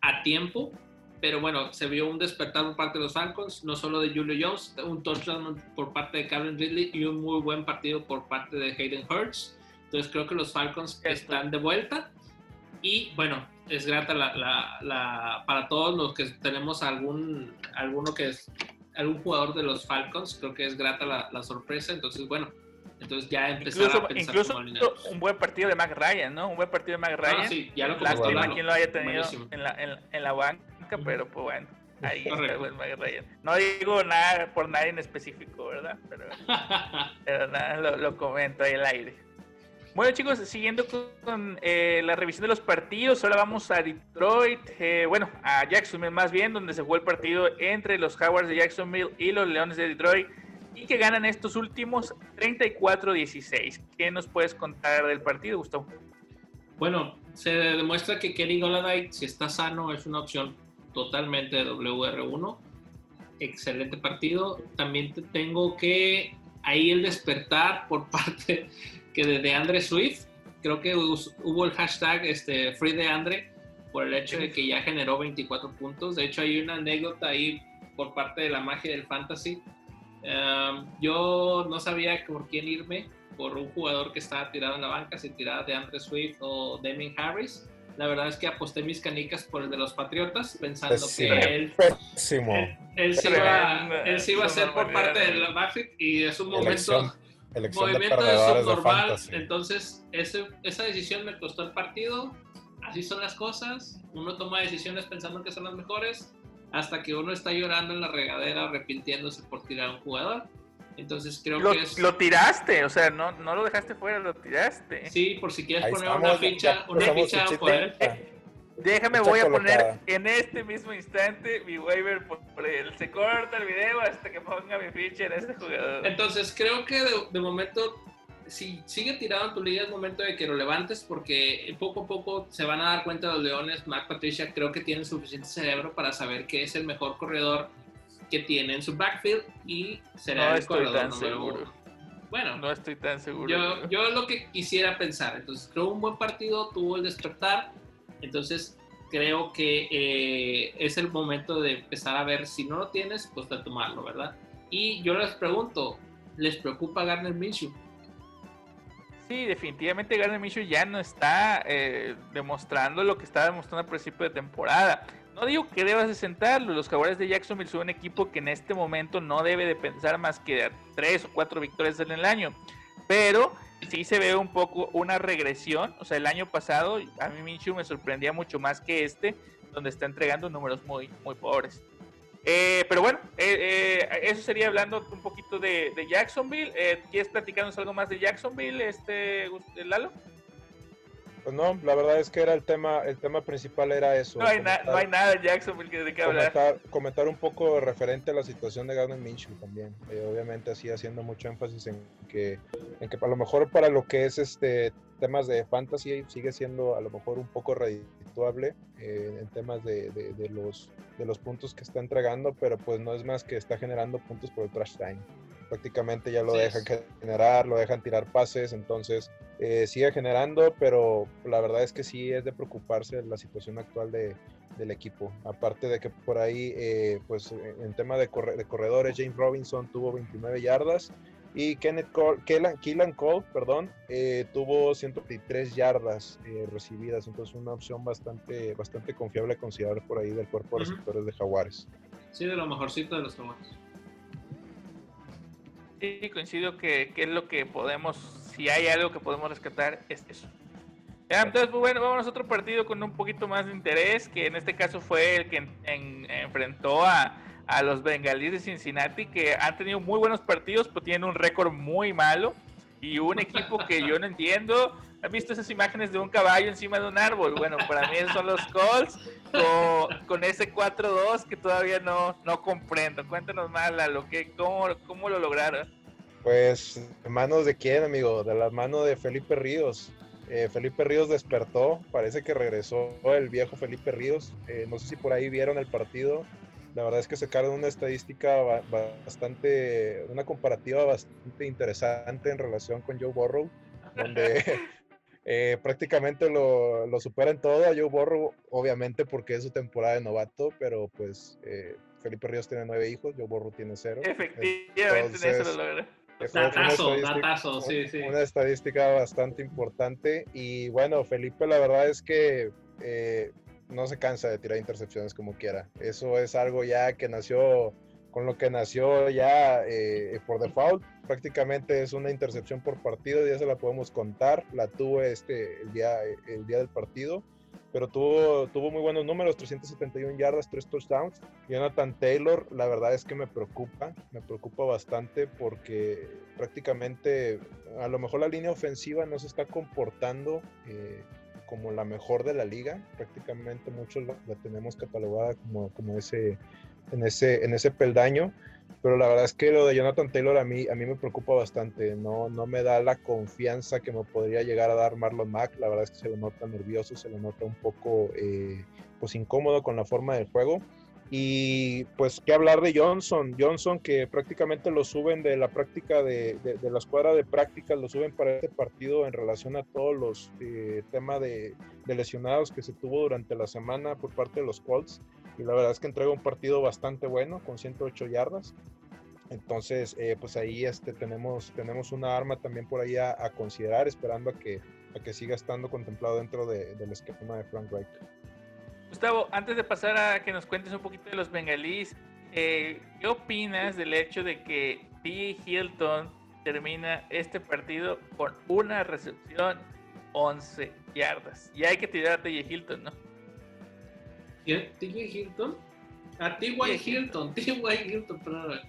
a tiempo, pero bueno, se vio un despertar por parte de los Falcons, no solo de Julio Jones, un touchdown por parte de Calvin Ridley y un muy buen partido por parte de Hayden Hurts. Entonces creo que los Falcons están de vuelta. Y bueno, es grata la, la, para todos los que tenemos algún alguno que es algún jugador de los Falcons, creo que es grata la, la sorpresa. Entonces, bueno, entonces ya empezar
incluso, a pensar incluso un buen partido de Mac Ryan, ¿no? Un buen partido de Mac ah, Ryan.
sí, ya lo
Lástima quien lo haya tenido en la, en, en la, banca, pero pues bueno. Ahí está el Mac Ryan. No digo nada por nadie en específico, ¿verdad? Pero, (laughs) pero nada, lo, lo comento ahí al aire. Bueno chicos, siguiendo con eh, la revisión de los partidos, ahora vamos a Detroit, eh, bueno, a Jacksonville más bien, donde se jugó el partido entre los Jaguars de Jacksonville y los Leones de Detroit y que ganan estos últimos 34-16. ¿Qué nos puedes contar del partido, Gustavo?
Bueno, se demuestra que Kenny Goladay, si está sano, es una opción totalmente de WR1. Excelente partido. También tengo que ahí el despertar por (laughs) parte que de Andre Swift, creo que hubo el hashtag este, Free de Andre por el hecho de que ya generó 24 puntos. De hecho, hay una anécdota ahí por parte de la magia del fantasy. Um, yo no sabía por quién irme, por un jugador que estaba tirado en la banca, si tiraba de Andre Swift o Damien Harris. La verdad es que aposté mis canicas por el de los Patriotas, pensando que él, él, se iba, a ser por parte del backfield y es un momento movimiento de, subnormal. Entonces, esa decisión me costó el partido. Así son las cosas. Uno toma decisiones pensando que son las mejores, hasta que uno está llorando en la regadera, arrepintiéndose por tirar a un jugador. Entonces creo
lo,
que es...
Lo tiraste, o sea, no, no lo dejaste fuera, lo tiraste.
Sí, por si quieres poner una ficha, una ficha poder...
Déjame, voy a poner en este mismo instante mi waiver por, él. Se corta el video hasta que ponga mi ficha en este jugador.
Entonces, creo que de, momento, si sigue tirado en tu liga, es momento de que lo levantes porque poco a poco se van a dar cuenta los leones. Mac Patricia creo que tiene suficiente cerebro para saber que es el mejor corredor que tiene en su backfield y será el corredor seguro. Bueno,
no estoy tan seguro.
Yo, yo lo que quisiera pensar. Entonces, creo un buen partido, tuvo el despertar entonces, creo que eh, es el momento de empezar a ver si no lo tienes, pues de tomarlo, ¿verdad? Y yo les pregunto, ¿les preocupa Garner Minshew?
Sí, definitivamente Garner Minshew ya no está eh, demostrando lo que estaba demostrando al principio de temporada. No digo que debas de sentarlo, los Jaguares de Jacksonville son un equipo que en este momento no debe de pensar más que tres o cuatro victorias en el año, pero sí se ve un poco una regresión. O sea, el año pasado a mí Minshew me sorprendía mucho más que este, donde está entregando números muy, muy pobres. Eh, pero bueno, eh, eh, eso sería hablando un poquito de, de Jacksonville. ¿Quieres platicarnos algo más de Jacksonville, este Lalo?
Pues no, la verdad es que era el tema, el tema principal era eso.
No hay, no hay nada de Jacksonville de qué
hablar. Comentar, un poco referente a la situación de Gardner Minshew también. Eh, obviamente así haciendo mucho énfasis en que, en que a lo mejor para lo que es este temas de fantasy sigue siendo a lo mejor un poco redituable eh, en temas de, de, los, de los puntos que está entregando, pero pues no es más que está generando puntos por el trash time prácticamente ya lo dejan generar, lo dejan tirar pases, entonces eh, sigue generando, pero la verdad es que sí es de preocuparse la situación actual de, del equipo. Aparte de que por ahí, eh, pues en tema de, de, corredores, James Robinson tuvo 29 yardas y Kenneth Cole, Keelan, Cole perdón, eh, tuvo 123 yardas recibidas, entonces una opción bastante, bastante confiable a considerar por ahí del cuerpo de receptores de Jaguares.
Sí, de lo mejorcito de los Jaguares.
Sí, coincido que, es lo que podemos, si hay algo que podemos rescatar, es eso. entonces, pues bueno, vamos a otro partido con un poquito más de interés, que en este caso fue el que enfrentó a, a los bengalíes de Cincinnati, que han tenido muy buenos partidos, pero tienen un récord muy malo. Y un equipo que yo no entiendo, ¿Han visto esas imágenes de un caballo encima de un árbol? Bueno, para mí son los Colts con, ese 4-2 que todavía no, no comprendo. Cuéntanos más, Lalo, que, cómo, ¿cómo lo lograron?
Pues, manos de quién, amigo? De la mano de Felipe Ríos. Eh, Felipe Ríos despertó, parece que regresó el viejo Felipe Ríos. Eh, no sé si por ahí vieron el partido. La verdad es que sacaron una estadística bastante, una comparativa bastante interesante en relación con Joe Burrow, donde (laughs) Eh, prácticamente lo, lo supera en todo a Joe Borro, obviamente porque es su temporada de novato, pero pues eh, Felipe Ríos tiene nueve hijos, Joe Borro tiene cero.
Efectivamente, eso lo logra.
Datazo, datazo, sí, sí.
Una estadística bastante importante. Y bueno, Felipe, la verdad es que eh, no se cansa de tirar intercepciones como quiera. Eso es algo ya que nació con lo que nació ya eh, por default. Prácticamente es una intercepción por partido, ya se la podemos contar. La tuvo este, el, día, el día del partido, pero tuvo, tuvo muy buenos números: 371 yardas, 3 touchdowns. Jonathan Taylor, la verdad es que me preocupa, me preocupa bastante porque prácticamente a lo mejor la línea ofensiva no se está comportando. Eh, como la mejor de la liga, prácticamente muchos la, tenemos catalogada como, como ese en ese, en ese peldaño. Pero la verdad es que lo de Jonathan Taylor a mí, a mí me preocupa bastante. No, no me da la confianza que me podría llegar a dar Marlon Mack. La verdad es que se lo nota nervioso, se lo nota un poco eh, pues incómodo con la forma del juego. Y pues qué hablar de Johnson. Johnson que prácticamente lo suben de la práctica de, de, la escuadra de prácticas, lo suben para este partido en relación a todos los eh, temas de, de, lesionados que se tuvo durante la semana por parte de los Colts. Y la verdad es que entrega un partido bastante bueno con 108 yardas. Entonces, eh, pues ahí este, tenemos, tenemos una arma también por ahí a, considerar, esperando a que, a que siga estando contemplado dentro del esquema de Frank Reich.
Gustavo, antes de pasar a que nos cuentes un poquito de los bengalíes, eh, ¿qué opinas del hecho de que T. Hilton termina este partido con una recepción 11 yardas? Y hay que tirar a T. Hilton, ¿no?
¿T. Hilton? A T. Hilton, (laughs) T. Hilton, perdón.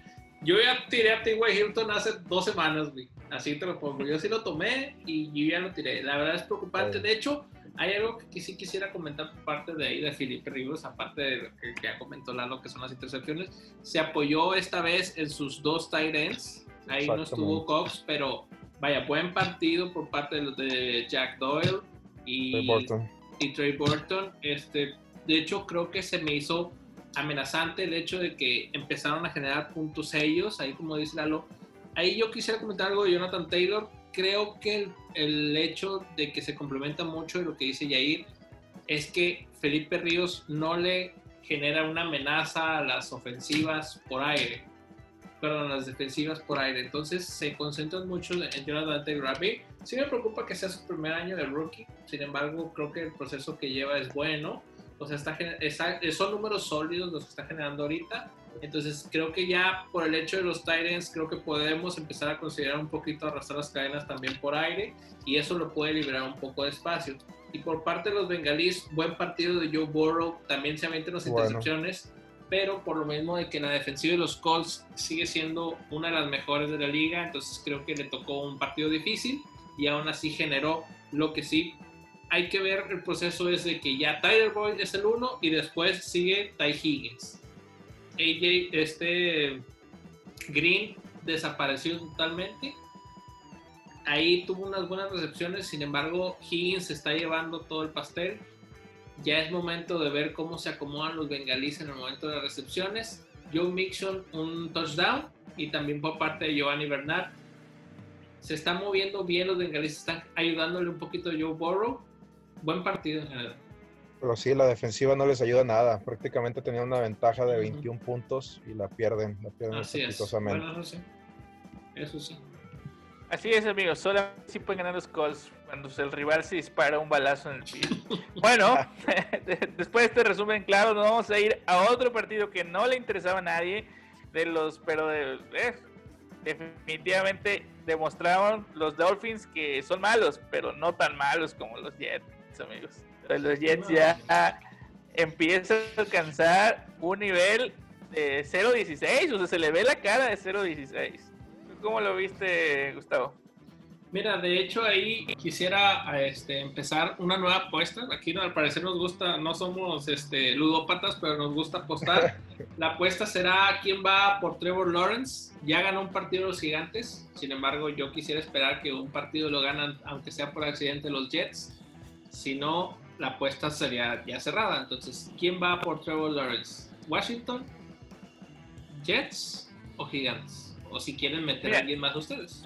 Yo ya tiré a T. Hilton hace dos semanas, güey. Así te lo pongo. Yo sí lo tomé y yo ya lo tiré. La verdad es preocupante. De hecho, hay algo que sí quisiera comentar por parte de ahí de Felipe Ríos, aparte de lo que ya comentó Lalo, que son las intercepciones. Se apoyó esta vez en sus dos tight ends. Ahí no estuvo Cox, pero vaya, buen partido por parte de, de Jack Doyle y Trey Burton. Y Trey Burton. Este, de hecho, creo que se me hizo amenazante el hecho de que empezaron a generar puntos ellos, ahí como dice Lalo. Ahí yo quisiera comentar algo de Jonathan Taylor creo que el, hecho de que se complementa mucho de lo que dice Yair es que Felipe Ríos no le genera una amenaza a las ofensivas por aire, perdón, a las defensivas por aire. Entonces se concentran mucho en Jonathan Taylor. sí me preocupa que sea su primer año de rookie, sin embargo creo que el proceso que lleva es bueno. O sea, está, son números sólidos los que está generando ahorita entonces creo que ya por el hecho de los Titans, creo que podemos empezar a considerar un poquito arrastrar las cadenas también por aire y eso lo puede liberar un poco de espacio. Y por parte de los bengalíes, buen partido de Joe Burrow, también se meten las intercepciones, pero por lo mismo de que la defensiva de los Colts sigue siendo una de las mejores de la liga, entonces creo que le tocó un partido difícil y aún así generó lo que sí hay que ver el proceso es de que ya Tyler Boyd es el uno y después sigue Ty Higgins. AJ, este Green desapareció totalmente. Ahí tuvo unas buenas recepciones, sin embargo, Higgins está llevando todo el pastel. Ya es momento de ver cómo se acomodan los bengalíes en el momento de las recepciones. Joe Mixon un touchdown y también por parte de Giovanni Bernard. Se está moviendo bien los bengalíes, están ayudándole un poquito a Joe Burrow buen partido en general.
Pero sí, la defensiva no les ayuda nada. Prácticamente tenían una ventaja de 21 puntos y la pierden, la pierden
Así es. Bueno, eso sí. Eso sí.
Así es, amigos. Solo sí pueden ganar los calls cuando el rival se dispara un balazo en el pie. (laughs) bueno, (laughs) después de este resumen claro, nos vamos a ir a otro partido que no le interesaba a nadie. De los, pero de, eh, definitivamente demostraron los Dolphins que son malos, pero no tan malos como los Jets amigos. Los Jets ya empiezan a alcanzar un nivel de 0-16, o sea, se le ve la cara de 0-16. ¿Cómo lo viste, Gustavo?
Mira, de hecho ahí quisiera este, empezar una nueva apuesta. Aquí al parecer nos gusta, no somos este, ludópatas, pero nos gusta apostar. (laughs) La apuesta será quién va por Trevor Lawrence. Ya ganó un partido los gigantes, sin embargo yo quisiera esperar que un partido lo ganan, aunque sea por accidente, los Jets. Si no, la apuesta sería ya cerrada. Entonces, ¿quién va por Trevor Lawrence? ¿Washington? ¿Jets o Gigantes? O si quieren meter a alguien más ustedes.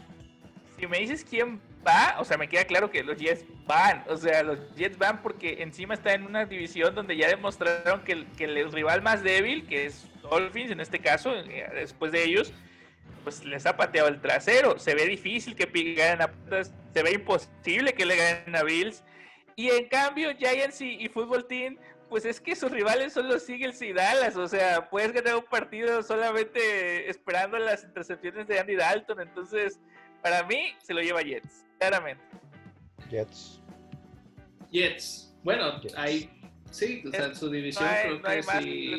Si me dices quién va, o sea, me queda claro que los Jets van. O sea, los Jets van porque encima está en una división donde ya demostraron que el, que el rival más débil, que es Dolphins en este caso, eh, después de ellos, pues les ha pateado el trasero. Se ve difícil que ganen a se ve imposible que le ganen a Bills. Y en cambio, Giants y, y Football Team, pues es que sus rivales son los Eagles y Dallas. O sea, puedes ganar un partido solamente esperando las intercepciones de Andy Dalton. Entonces, para mí, se lo lleva Jets, claramente.
Jets.
Jets. Bueno, hay. Sí, o sea, en su división creo que sí.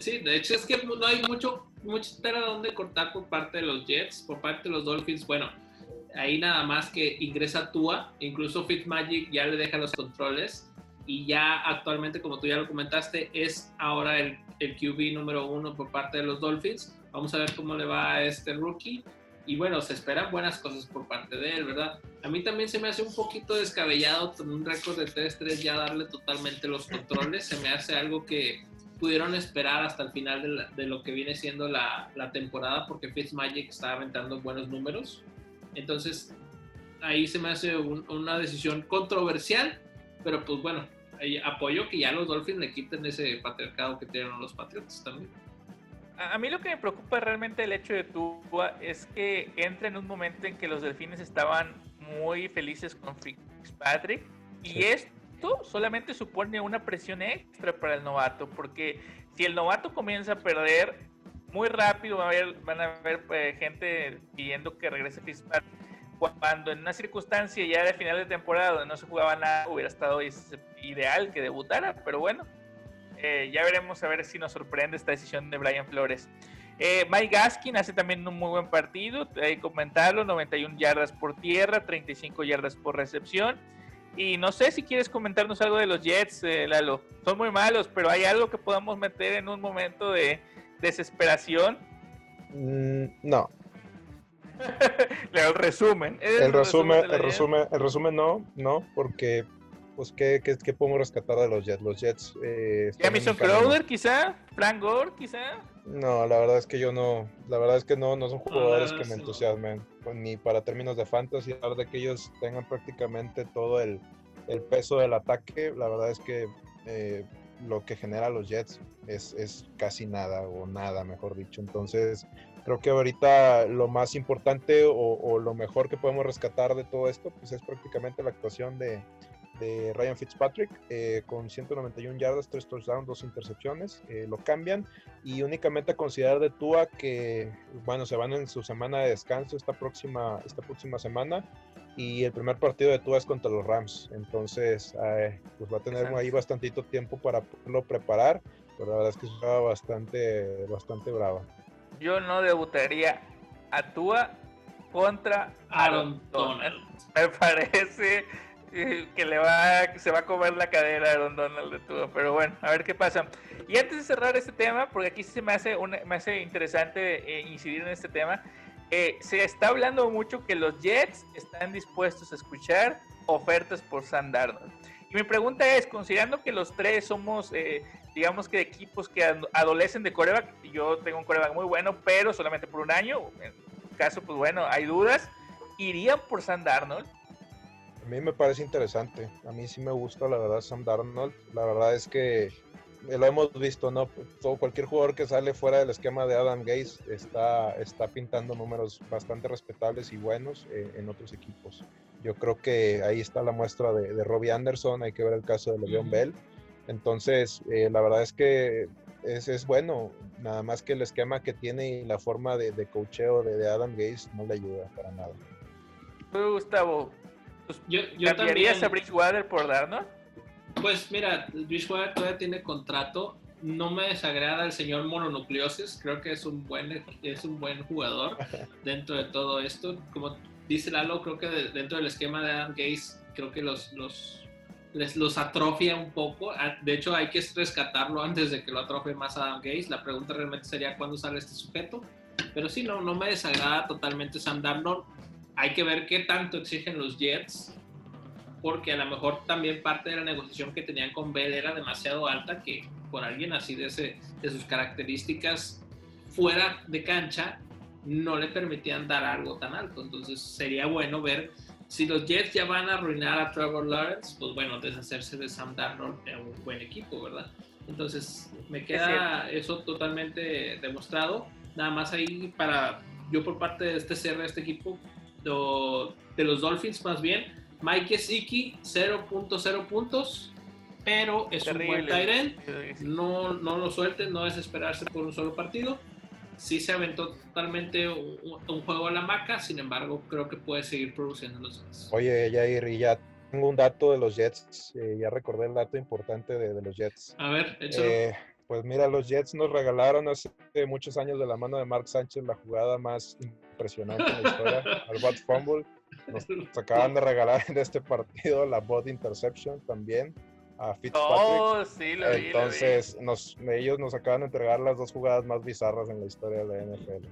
Sí, de hecho es que no hay mucho, mucha tela donde cortar por parte de los Jets, por parte de los Dolphins. Bueno, ahí nada más que ingresa Tua, incluso Fitzmagic ya le deja los controles y ya actualmente, como tú ya lo comentaste, es ahora el, QB número uno por parte de los Dolphins. Vamos a ver cómo le va a este rookie. Y bueno, se esperan buenas cosas por parte de él, ¿verdad? A mí también se me hace un poquito descabellado con un récord de 3-3 ya darle totalmente los controles. Se me hace algo que pudieron esperar hasta el final de, de lo que viene siendo la, la temporada porque Fitzmagic está aventando buenos números. Entonces, ahí se me hace una decisión controversial, pero pues bueno, apoyo que ya los Dolphins le quiten ese patriarcado que tienen los Patriots también.
A mí lo que me preocupa realmente el hecho de Tua es que entra en un momento en que los delfines estaban muy felices con Fitzpatrick y esto solamente supone una presión extra para el novato porque si el novato comienza a perder muy rápido a van a haber eh, gente pidiendo que regrese Fitzpatrick. Cuando en una circunstancia ya de final de temporada donde no se jugaba nada, hubiera estado ideal que debutara, pero bueno, eh, ya veremos a ver si nos sorprende esta decisión de Brian Flores. Eh, Mike Gaskin hace también un muy buen partido, hay que comentarlo, 91 yardas por tierra, 35 yardas por recepción. Y no sé si quieres comentarnos algo de los Jets, Lalo. Son muy malos, pero hay algo que podamos meter en un momento de, desesperación?
Mm, no. (laughs)
el resumen.
El, resumen, el resumen, el resumen no, no, porque pues ¿qué, qué, podemos rescatar de los Jets? Los Jets
eh, Jamison Crowder quizá, Frank Gore quizá.
No, la verdad es que yo no, la verdad es que no, no son jugadores que me entusiasmen, pues, ni para términos de fantasy, a de que ellos tengan prácticamente todo el, el peso del ataque, la verdad es que eh, lo que genera los Jets es, es, casi nada o nada, mejor dicho. Entonces, creo que ahorita lo más importante o, lo mejor que podemos rescatar de todo esto, pues es prácticamente la actuación de, de Ryan Fitzpatrick eh, con 191 yardas, 3 touchdowns, 2 intercepciones. Eh, lo cambian y únicamente a considerar de Tua que, bueno, se van en su semana de descanso esta próxima, esta próxima semana y el primer partido de Tua es contra los Rams. Entonces, pues va a tener ahí bastantito tiempo para poderlo preparar. pero la verdad es que estaba bastante, bastante brava.
Yo no debutaría a Tua contra Aaron Donald. Me parece eh, (laughs) que le va, se va a comer la cadera a Aaron Donald de Tua, pero bueno, a ver qué pasa. Y antes de cerrar este tema, porque aquí se me hace, me hace interesante eh, incidir en este tema, eh, se está hablando mucho que los Jets están dispuestos a escuchar ofertas por Sam Darnold. Y mi pregunta es, considerando que los tres somos, eh, digamos que equipos que adolecen de coreback, yo tengo un coreback muy bueno, pero solamente por un año, en caso, pues bueno, hay dudas, ¿irían por Sam Darnold?
A mí me parece interesante, a mí sí me gusta la verdad Sam Darnold, la verdad es que lo hemos visto, ¿no? Todo, cualquier jugador que sale fuera del esquema de Adam Gates está, está pintando números bastante respetables y buenos eh, en otros equipos. Yo creo que ahí está la muestra de, Robbie Anderson, hay que ver el caso de Le'Veon Bell. Entonces, eh, la verdad es que es, es, bueno, nada más que el esquema que tiene y la forma de, de coacheo de, Adam Gates no le ayuda para nada.
Gustavo, yo, yo ¿cambiarías a Bridgewater por Darnold?
Pues mira, Bridgewater todavía tiene contrato. No me desagrada el señor mononucleosis. Creo que es un buen, es un buen jugador (laughs) dentro de todo esto. Como dice Lalo, creo que dentro del esquema de Adam Gaze, creo que los, los, les, los atrofia un poco. Ah, de hecho, hay que rescatarlo antes de que lo atrofie más Adam Gaze. La pregunta realmente sería cuándo sale este sujeto. Pero sí, no, no me desagrada totalmente Sam Darnold. Hay que ver qué tanto exigen los Jets porque a lo mejor también parte de la negociación que tenían con Bell era demasiado alta que por alguien así de, ese, de sus características fuera de cancha no le permitían dar algo tan alto. Entonces sería bueno ver si los Jets ya van a arruinar a Trevor Lawrence, pues bueno, deshacerse de Sam Darnold es un buen equipo, ¿verdad? Entonces me queda eso totalmente demostrado. Nada más ahí para yo por parte de este cierre de este equipo, de los Dolphins más bien, Mike Gesicki, 0.0 puntos, pero es un buen tight No, no lo suelten, no desesperarse por un solo partido. Sí se aventó totalmente un, juego a la maca, sin embargo, creo que puede seguir produciendo los Jets.
Oye, Jair, y ya tengo un dato de los Jets. Eh, ya recordé el dato importante de, los Jets.
A ver. Eh,
pues mira, los Jets nos regalaron hace muchos años de la mano de Mark Sánchez la jugada más impresionante en la historia, (laughs) al Bot Fumble. Nos (laughs) acaban de regalar en este partido la bot interception también a Fitzpatrick.
Oh, sí, lo vi,
Entonces, Nos, ellos nos acaban de entregar las dos jugadas más bizarras en la historia de la NFL.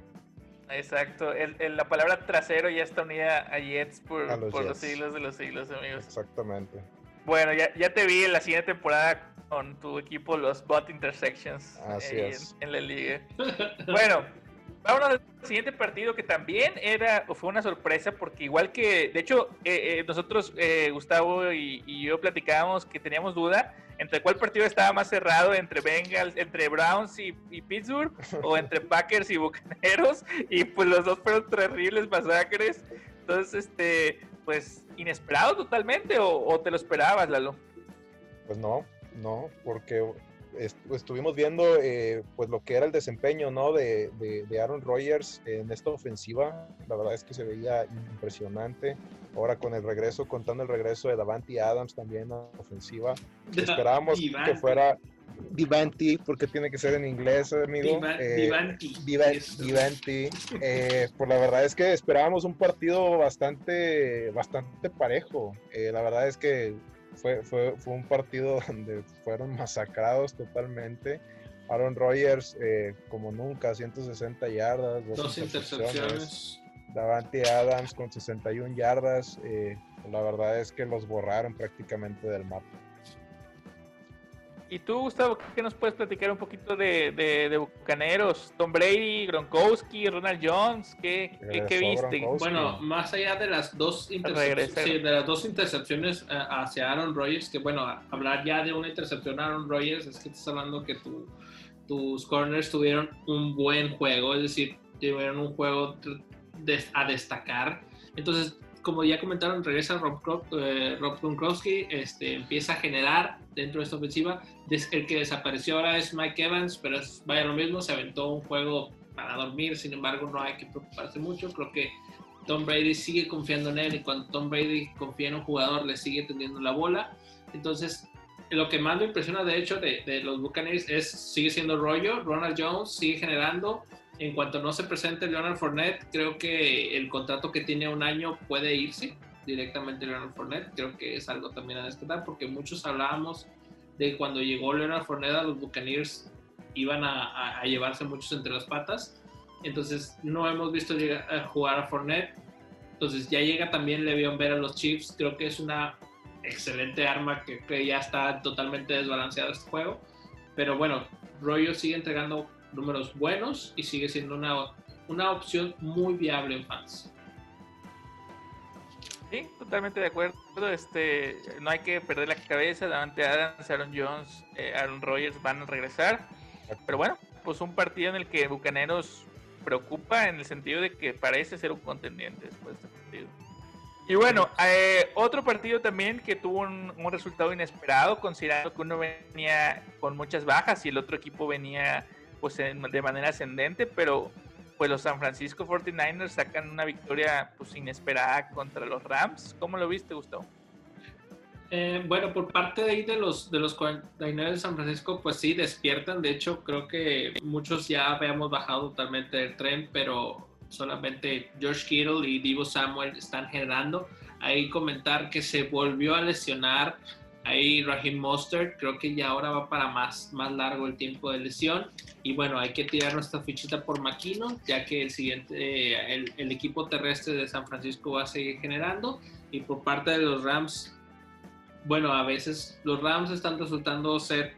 Exacto, el, la palabra trasero ya está unida a Jets por, los, por los siglos de los siglos, amigos.
Exactamente.
Bueno, ya, ya te vi en la siguiente temporada con tu equipo, los bot intersections
Así es.
en, en la liga. bueno, Vámonos al siguiente partido que también era fue una sorpresa porque igual que, de hecho, eh, eh, nosotros, eh, Gustavo y, yo platicábamos que teníamos duda entre cuál partido estaba más cerrado, entre Bengals, entre Browns y, Pittsburgh o (laughs) entre Packers y Bucaneros y pues los dos fueron terribles masacres. Entonces, este, pues inesperado totalmente o, o te lo esperabas, Lalo?
Pues no, no, porque estuvimos viendo eh, pues lo que era el desempeño ¿no? de, de, Aaron Rodgers en esta ofensiva. La verdad es que se veía impresionante. Ahora con el regreso, contando el regreso de Davanti Adams también a la ofensiva. Esperábamos que fuera Divanti, porque tiene que ser en inglés, amigo.
Divanti.
Eh, Divanti. Eh, pues la verdad es que esperábamos un partido bastante, bastante parejo. la verdad es que fue, fue, fue un partido (laughs) donde fueron masacrados totalmente. Aaron Rodgers, eh, como nunca, 160 yardas,
dos, intercepciones.
Davante Adams con 61 yardas. Eh, la verdad es que los borraron prácticamente del mapa.
¿Y tú, Gustavo, qué nos puedes platicar un poquito de, de, Bucaneros? Tom Brady, Gronkowski, Ronald Jones, ¿qué, qué, viste?
Bueno, más allá de las dos, intercepciones, de las dos intercepciones eh, hacia Aaron Rodgers, que bueno, hablar ya de una intercepción a Aaron Rodgers es que estás hablando que tu, tus corners tuvieron un buen juego, es decir, tuvieron un juego a destacar. Entonces, como ya comentaron, regresa Rob, eh, Gronkowski, este, empieza a generar dentro de esta ofensiva. El que desapareció ahora es Mike Evans, pero es, vaya lo mismo, se aventó un juego para dormir, sin embargo no hay que preocuparse mucho. Creo que Tom Brady sigue confiando en él y cuando Tom Brady confía en un jugador le sigue tendiendo la bola. Entonces, lo que más me impresiona de hecho de, de, los Buccaneers es sigue siendo rollo, Ronald Jones sigue generando. En cuanto no se presente Leonard Fournette, creo que el contrato que tiene un año puede irse directamente Leonard Fournette. Creo que es algo también a destacar porque muchos hablábamos de cuando llegó Leonard Fournette a los Buccaneers iban a, llevarse muchos entre las patas. Entonces no hemos visto llegar a jugar a Fournette. Entonces ya llega también Le'Veon ver a los Chiefs. Creo que es una excelente arma que, que, ya está totalmente desbalanceado este juego. Pero bueno, Royo sigue entregando números buenos y sigue siendo una, una opción muy viable en fans.
Sí, totalmente de acuerdo. Este, no hay que perder la cabeza. Davante Adams, Aaron Jones, eh, Aaron Rodgers van a regresar. Pero bueno, pues un partido en el que Bucaneros preocupa en el sentido de que parece ser un contendiente después de este partido. Y bueno, eh, otro partido también que tuvo un, un, resultado inesperado, considerando que uno venía con muchas bajas y el otro equipo venía pues en, de manera ascendente, pero pues los San Francisco 49ers sacan una victoria pues inesperada contra los Rams. ¿Cómo lo viste, Gustavo?
Eh, bueno, por parte de ahí de los, de los 49 de San Francisco, pues sí, despiertan. De hecho, creo que muchos ya habíamos bajado totalmente del tren, pero solamente George Kittle y Divo Samuel están generando. Ahí comentar que se volvió a lesionar ahí Raheem Mostert, creo que ya ahora va para más, más largo el tiempo de lesión. Y bueno, hay que tirar nuestra fichita por Maquino, ya que el siguiente, el, el, equipo terrestre de San Francisco va a seguir generando. Y por parte de los Rams, bueno, a veces los Rams están resultando ser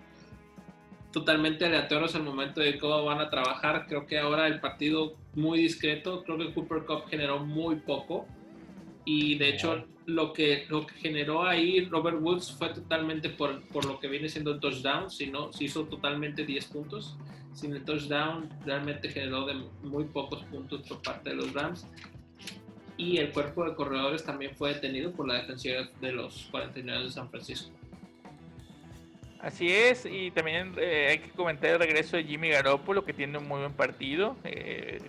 totalmente aleatorios al momento de cómo van a trabajar. Creo que ahora el partido muy discreto, creo que Cooper Cup generó muy poco. Y de hecho, lo que, lo que generó ahí Robert Woods fue totalmente por, por lo que viene siendo el touchdown, sino se hizo totalmente 10 puntos. Sin el touchdown, realmente generó de muy pocos puntos por parte de los Rams. Y el cuerpo de corredores también fue detenido por la defensiva de los 49 de San Francisco.
Así es, y también eh, hay que comentar el regreso de Jimmy Garoppolo, que tiene un muy buen partido. Eh,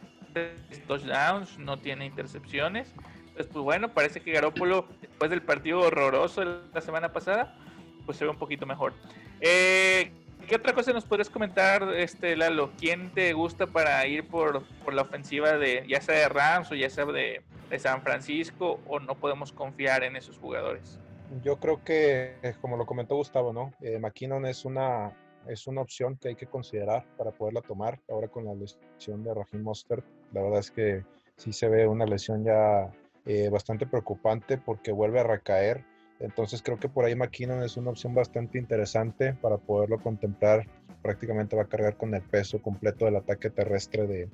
touchdowns, no tiene intercepciones. Entonces, pues bueno, parece que Garoppolo, después del partido horroroso de la semana pasada, pues se ve un poquito mejor. Eh, ¿Qué otra cosa nos podrías comentar, este Lalo? ¿Quién te gusta para ir por, por la ofensiva de ya sea de Rams o ya sea de, de, San Francisco o no podemos confiar en esos jugadores?
Yo creo que, como lo comentó Gustavo, ¿no? Eh, McKinnon es una, es una opción que hay que considerar para poderla tomar ahora con la lesión de Raheem Mostert. La verdad es que sí se ve una lesión ya eh, bastante preocupante porque vuelve a recaer. Entonces creo que por ahí McKinnon es una opción bastante interesante para poderlo contemplar. Prácticamente va a cargar con el peso completo del ataque terrestre de,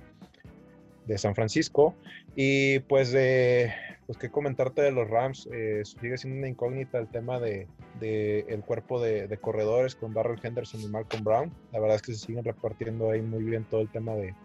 de San Francisco. Y pues, de, pues qué comentarte de los Rams. Eh, sigue siendo una incógnita el tema de, de el cuerpo de, de, corredores con Darrell Henderson y Malcolm Brown. La verdad es que se siguen repartiendo ahí muy bien todo el tema de,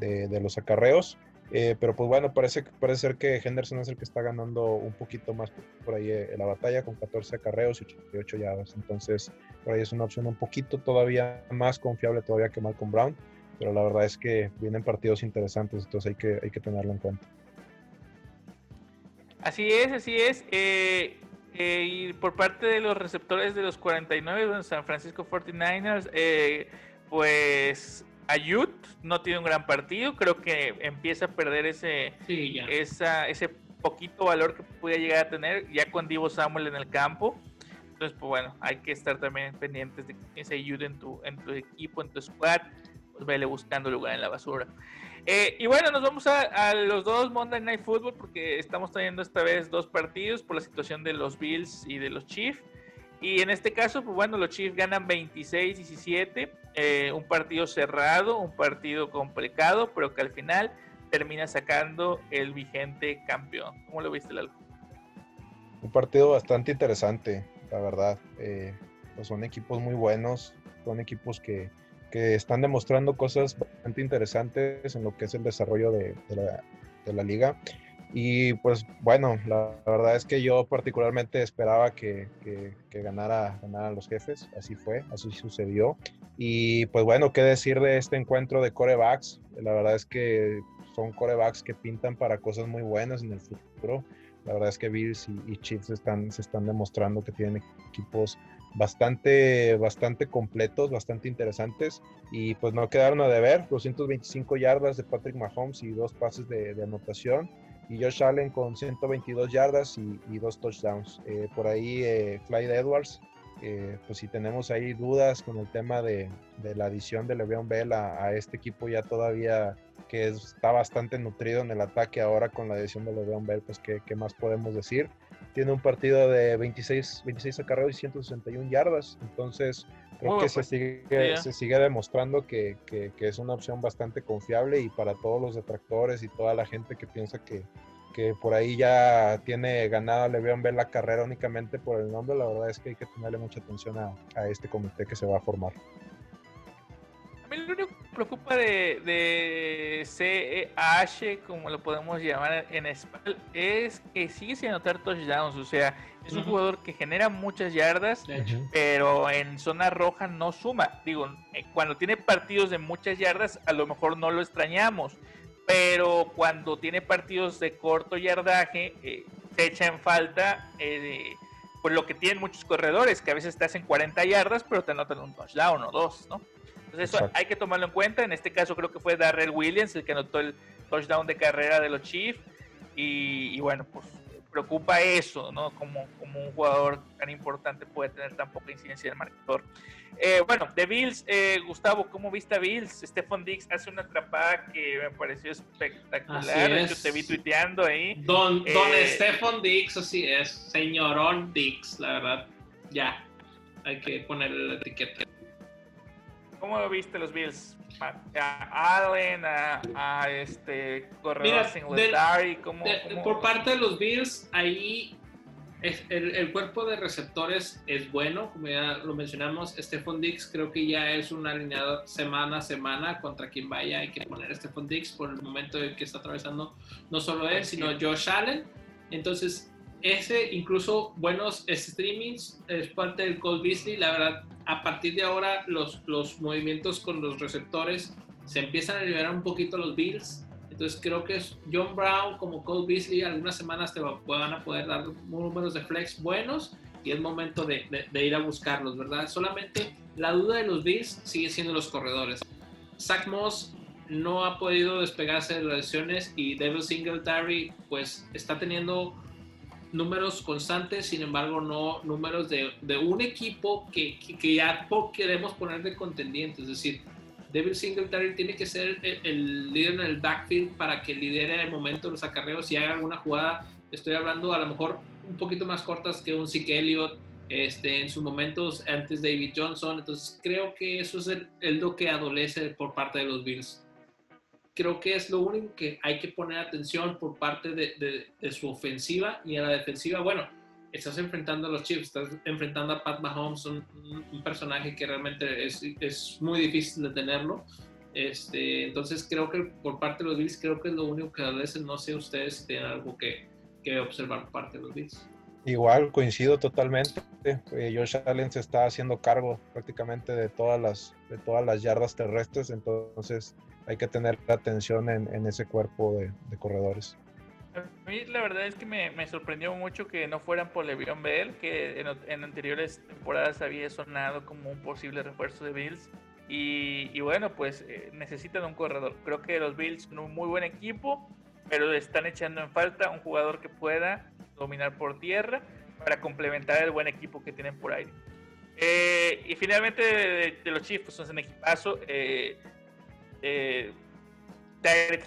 de los acarreos. Eh, pero pues bueno, parece, parece ser que Henderson es el que está ganando un poquito más por ahí en la batalla con 14 acarreos y 88 yardas. Entonces, por ahí es una opción un poquito todavía más confiable todavía que Malcolm Brown. Pero la verdad es que vienen partidos interesantes, entonces hay que, hay que tenerlo en cuenta.
Así es, así es. Eh, eh, y por parte de los receptores de los 49 de San Francisco 49ers, eh, pues Ayud no tiene un gran partido, creo que empieza a perder ese,
sí,
esa, ese poquito valor que pudiera llegar a tener ya con Divo Samuel en el campo. Entonces, pues bueno, hay que estar también pendientes de ese Ayud en tu, en tu equipo, en tu squad, pues vele buscando lugar en la basura. Eh, y bueno, nos vamos a, a, los dos Monday Night Football porque estamos teniendo esta vez dos partidos por la situación de los Bills y de los Chiefs. Y en este caso, pues bueno, los Chiefs ganan 26-17, eh, un partido cerrado, un partido complicado, pero que al final termina sacando el vigente campeón. ¿Cómo lo viste, Lalo?
Un partido bastante interesante, la verdad. Eh, pues son equipos muy buenos, son equipos que, que, están demostrando cosas bastante interesantes en lo que es el desarrollo de, la, liga. Y pues bueno, la, la, verdad es que yo particularmente esperaba que, que, que ganara, ganara los jefes, así fue, así sucedió. Y pues bueno, qué decir de este encuentro de corebacks, la verdad es que son corebacks que pintan para cosas muy buenas en el futuro. La verdad es que Bills y, y Chiefs se están demostrando que tienen equipos bastante, bastante completos, bastante interesantes y pues no quedaron a deber, 225 yardas de Patrick Mahomes y dos pases de, anotación y Josh Allen con 122 yardas y, dos touchdowns. Eh, por ahí eh, Clyde Edwards, eh, pues si tenemos ahí dudas con el tema de, la adición de Le'Veon Bell a, este equipo ya todavía que está bastante nutrido en el ataque ahora con la adición de Le'Veon Bell, pues qué, qué más podemos decir tiene un partido de 26, 26 acarreos y 161 yardas. Entonces, creo que se, pues, sigue, se sigue demostrando que, que, es una opción bastante confiable y para todos los detractores y toda la gente que piensa que, que por ahí ya tiene ganada Le'Veon ver la carrera únicamente por el nombre, la verdad es que hay que tenerle mucha atención a, a este comité que se va a formar.
A mí lo único que me preocupa de, de CEH, como lo podemos llamar en español, es que sigue sin anotar touchdowns. O sea, es un jugador que genera muchas yardas, pero en zona roja no suma. Digo, eh, cuando tiene partidos de muchas yardas, a lo mejor no lo extrañamos. Pero cuando tiene partidos de corto yardaje, eh, se echa en falta. Eh, pues lo que tienen muchos corredores, que a veces te hacen 40 yardas, pero te anotan un touchdown o dos, ¿no? Entonces eso hay que tomarlo en cuenta. En este caso creo que fue Darrell Williams el que anotó el touchdown de carrera de los Chiefs. Y, bueno, pues preocupa eso, ¿no? Como, como un jugador tan importante puede tener tan poca incidencia en el marcador. Eh, bueno, de Bills, eh, Gustavo, ¿cómo viste a Bills? Stephen Dix hace una atrapada que me pareció espectacular. De hecho, te vi tuiteando ahí.
Don, don eh, Stephen Dix, así es, señorón Dix, la verdad. Ya, hay que ponerle la etiqueta.
¿Cómo lo viste los Bills? A Allen, a, este corredor Singletary, ¿cómo,
Por parte de los Bills, ahí el, cuerpo de receptores es bueno, como ya lo mencionamos. Stephon Dix creo que ya es un alineador semana a semana contra quien vaya. Hay que poner a Stephon Dix por el momento que está atravesando no solo él, sino Josh Allen. Entonces, ese, incluso buenos streamings, es parte del Cole Beasley. La verdad, a partir de ahora, los, los movimientos con los receptores se empiezan a liberar un poquito los Bills. Entonces, creo que es John Brown como Cole Beasley, algunas semanas te van a poder dar números de flex buenos y es momento de, de, ir a buscarlos, ¿verdad? Solamente la duda de los Bills sigue siendo los corredores. Zach Moss no ha podido despegarse de las lesiones y Devil Singletary pues está teniendo números constantes, sin embargo, no números de, de un equipo que, que, ya queremos poner de contendiente. Es decir, Devil Singletary tiene que ser el, líder en el backfield para que lidere el momento de los acarreos y haga alguna jugada. Estoy hablando a lo mejor un poquito más cortas que un Zeke Elliott este, en sus momentos antes David Johnson. Entonces, creo que eso es el, el lo que adolece por parte de los Bills creo que es lo único que hay que poner atención por parte de, su ofensiva y a la defensiva. Bueno, estás enfrentando a los Chiefs, estás enfrentando a Pat Mahomes, un, personaje que realmente es, es, muy difícil de tenerlo. Este, entonces creo que por parte de los Bills, creo que es lo único que a veces no sé ustedes si tienen algo que, que observar por parte de los Bills.
Igual, coincido totalmente. Eh, Josh Allen se está haciendo cargo prácticamente de todas las, de todas las yardas terrestres, entonces hay que tener atención en, ese cuerpo de, corredores.
A mí la verdad es que me, sorprendió mucho que no fueran por Le'Veon Bell, que en, anteriores temporadas había sonado como un posible refuerzo de Bills. Y, bueno, pues eh, necesitan un corredor. Creo que los Bills son un muy buen equipo, pero están echando en falta un jugador que pueda dominar por tierra para complementar el buen equipo que tienen por aire. Eh, y finalmente de, los Chiefs, pues, son un equipazo. Eh, eh,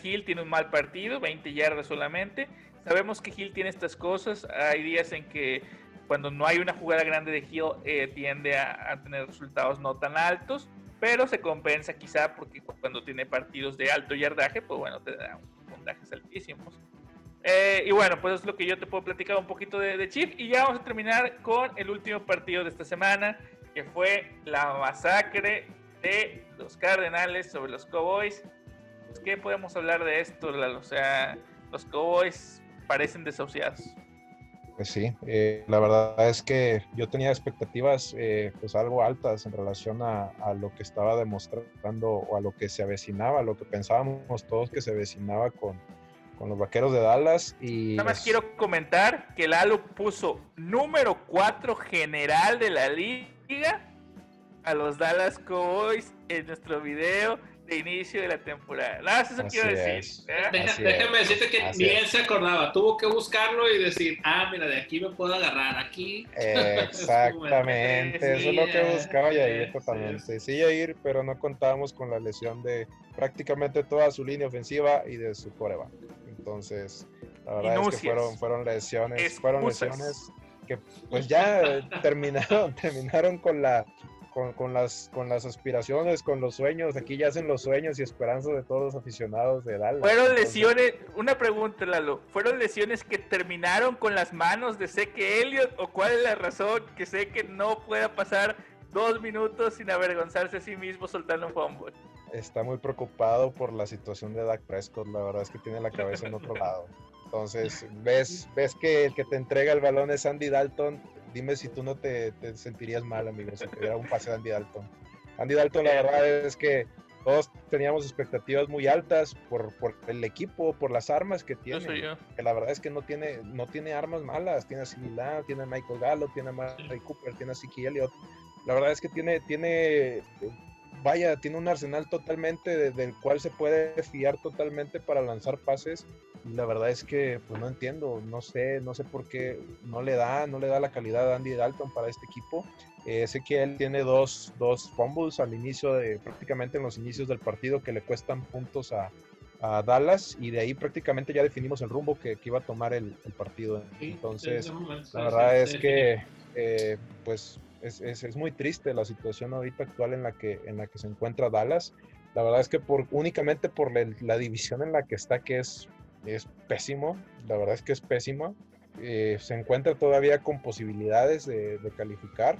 Hill tiene un mal partido, 20 yardas solamente. Sabemos que Hill tiene estas cosas. Hay días en que cuando no hay una jugada grande de Hill eh, tiende a, tener resultados no tan altos, pero se compensa quizá porque cuando tiene partidos de alto yardaje, pues bueno, te da puntajes altísimos. Eh, y bueno, pues es lo que yo te puedo platicar un poquito de, de Chief. Y ya vamos a terminar con el último partido de esta semana, que fue la masacre los Cardenales sobre los Cowboys. Pues, ¿Qué podemos hablar de esto, O sea, los Cowboys parecen desahuciados.
Pues sí, eh, la verdad es que yo tenía expectativas eh, pues algo altas en relación a, lo que estaba demostrando o a lo que se avecinaba, a lo que pensábamos todos que se avecinaba con, con los vaqueros de Dallas. Y
Nada más quiero comentar que Lalo puso número 4 general de la liga a los Dallas Cowboys en nuestro video de inicio de la temporada. Nada más eso
Así
quiero
es.
decir. ¿eh?
Deja- déjame
es,
decirte que
así
ni
es.
él se acordaba. Tuvo que buscarlo y decir, ah, mira, de aquí me puedo agarrar. Aquí.
Exactamente, (laughs) eso es lo que
Sí,
buscaba Yair
sí,
totalmente. Sí, Yair, pero no contábamos con la lesión de prácticamente toda su línea ofensiva y de su coreback. Entonces, la verdad es que fueron, fueron lesiones, fueron
Excusas.
lesiones que pues ya (laughs) terminaron, terminaron con la con, con las con las aspiraciones, con los sueños. Aquí ya hacen los sueños y esperanzas de todos los aficionados de Dallas.
Fueron
Entonces,
lesiones, una pregunta, Lalo. ¿Fueron lesiones que terminaron con las manos de Seque Elliott? ¿O cuál es la razón que sé que no pueda pasar dos minutos sin avergonzarse a sí mismo soltando un fumble?
está muy preocupado por la situación de Dak Prescott. La verdad es que tiene la cabeza en otro lado. Entonces, ves, ves que el que te entrega el balón es Andy Dalton. Dime si tú no te, te sentirías mal, amigo, si te diera un pase de Andy Dalton. Andy Dalton, la verdad es que todos teníamos expectativas muy altas por, por el equipo, por las armas que tiene.
yo.
Que la verdad es que no tiene, no tiene armas malas. Tiene a Lamb, tiene a Michael Gallup, tiene a Murray Cooper, tiene a Zeke Elliott. La verdad es que tiene, tiene, vaya, tiene un arsenal totalmente de- del cual se puede fiar totalmente para lanzar pases. La verdad es que, pues no entiendo, no sé, no sé por qué no le da, no le da la calidad a Andy Dalton para este equipo. Eh, sé que él tiene dos, dos fumbles al inicio de, prácticamente en los inicios del partido que le cuestan puntos a, a Dallas y de ahí prácticamente ya definimos el rumbo que, que iba a tomar el, el partido.
Sí,
Entonces, la verdad es que, eh, pues, es, es- es muy triste la situación ahorita actual en la que, en la que se encuentra Dallas. La verdad es que por, únicamente por la, la división en la que está, que es, es pésimo, la verdad es que es pésimo, eh, se encuentra todavía con posibilidades de, de calificar.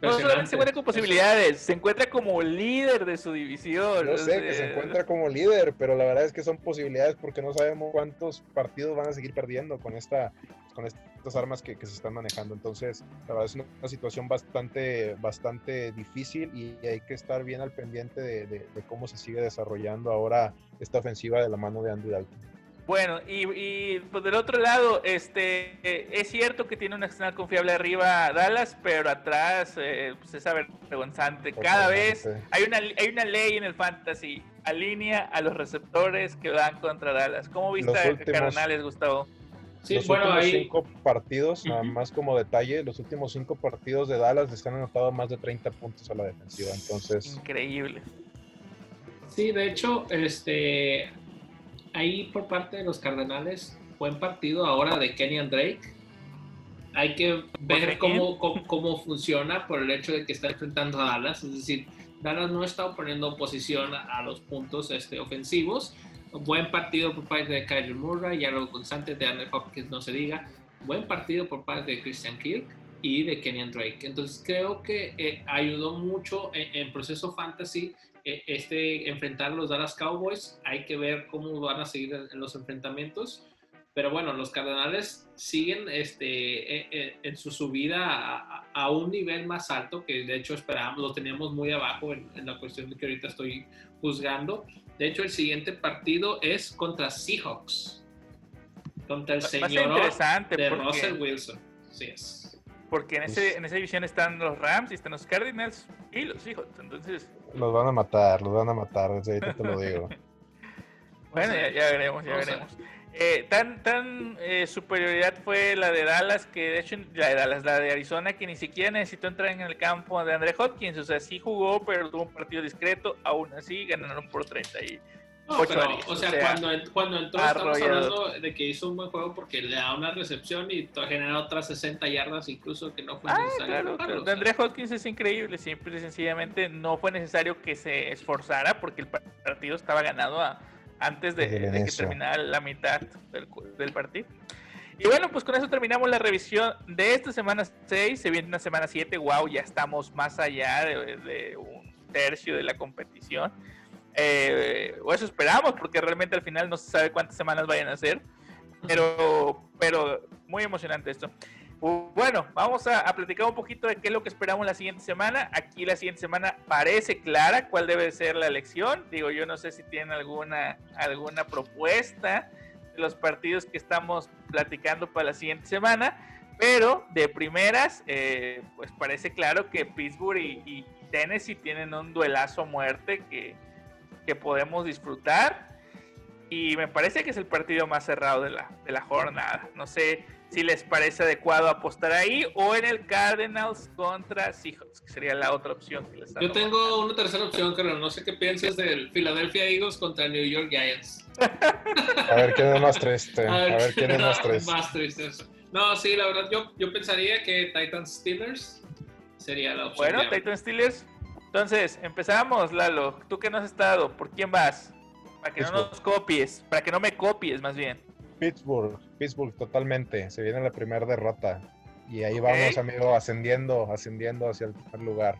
No solamente se encuentra con posibilidades, se encuentra como líder de su división.
Yo
o
sé que se encuentra como líder, pero la verdad es que son posibilidades porque no sabemos cuántos partidos van a seguir perdiendo con esta con estas armas que, que se están manejando. Entonces, la verdad es una, una situación bastante, bastante difícil y hay que estar bien al pendiente de, de- de cómo se sigue desarrollando ahora esta ofensiva de la mano de Andy Dalton.
Bueno, y, y, pues del otro lado, este eh, es cierto que tiene un arsenal confiable arriba Dallas, pero atrás eh, pues es avergonzante. Cada vez hay una, hay una ley en el fantasy, alinea a los receptores que van contra Dallas. ¿Cómo viste
Los
a
últimos-
Cardenales, Gustavo?
Sí,
los
bueno,
últimos
ahí.
cinco partidos, nada más como detalle, los últimos cinco partidos de Dallas les han anotado más de 30 puntos a la defensiva. Entonces,
Increíble.
Sí, de hecho, este, ahí por parte de los Cardenales, buen partido ahora de Kenyan Drake. Hay que ver cómo, cómo, cómo funciona por el hecho de que está enfrentando a Dallas. Es decir, Dallas no está poniendo oposición a, los puntos este, ofensivos. Buen partido por parte de Kyler Murray, ya lo constante de Andrew Hopkins no se diga. Buen partido por parte de Christian Kirk y de Kenyan Drake. Entonces creo que eh, ayudó mucho en, en proceso fantasy este enfrentar a los Dallas Cowboys. Hay que ver cómo van a seguir en, los enfrentamientos. Pero bueno, los Cardenales siguen este, eh, eh, en su subida a, a- un nivel más alto que de hecho esperábamos, lo teníamos muy abajo en, en la cuestión que ahorita estoy juzgando. De hecho, el siguiente partido es contra Seahawks. Contra el señor de Russell Wilson. Sí es.
Porque en,
Pues-
ese, en esa división están los Rams y están los Cardinals y los hijos. Entonces,
los van a matar, los van a matar, desde ahorita te lo digo. (laughs)
bueno, ya, ya veremos, ya veremos. Eh, tan tan eh, superioridad fue la de Dallas que de hecho la de Dallas, la de Arizona que ni siquiera necesitó entrar en el campo de André Hopkins, o sea, sí jugó, pero tuvo un partido discreto, aún así ganaron por 30 y
No, pero, o sea,
o sea,
cuando, cuando entró estamos hablando de que hizo un buen juego porque le da una recepción y genera otras 60 yardas incluso que no fue
Ah,
necesario.
claro,
tocarlo,
claro.
o sea.
De André Hopkins es increíble, simple y sencillamente no fue necesario que se esforzara porque el partido estaba ganado a- antes de, que terminara la mitad del, partido. Y bueno, pues con eso terminamos la revisión de esta semana 6. Se viene una semana 7. Wow, ya estamos más allá de, de un tercio de la competición. Eh, o eso esperamos, porque realmente al final no se sabe cuántas semanas vayan a ser. Pero, pero muy emocionante esto. Bueno, vamos a, a platicar un poquito de qué es lo que esperamos la siguiente semana. Aquí la siguiente semana parece clara cuál debe ser la elección. Digo, yo no sé si tienen alguna, alguna propuesta de los partidos que estamos platicando para la siguiente semana. Pero de primeras, eh, pues parece claro que Pittsburgh y, y, Tennessee tienen un duelazo a muerte que, que, podemos disfrutar. Y me parece que es el partido más cerrado de la, de la jornada. No sé si les parece adecuado apostar ahí o en el Cardinals contra Seahawks, que sería la otra opción que les
Yo tengo una tercera opción, Carlos. No sé qué piensas del Philadelphia Eagles contra New York Giants.
A ver quién es más triste. (laughs) A ver, quién es más triste.
Más triste. No, sí, la verdad, yo, yo pensaría que Titans Steelers sería la opción.
Bueno, Titans Steelers. Entonces, empezamos, Lalo. ¿Tú qué no has estado? ¿Por quién vas? Para que no nos copies, para que no me copies, más bien.
Pittsburgh, Pittsburgh totalmente. Se viene la primera derrota. Y ahí vamos, amigo, ascendiendo, ascendiendo hacia el primer lugar.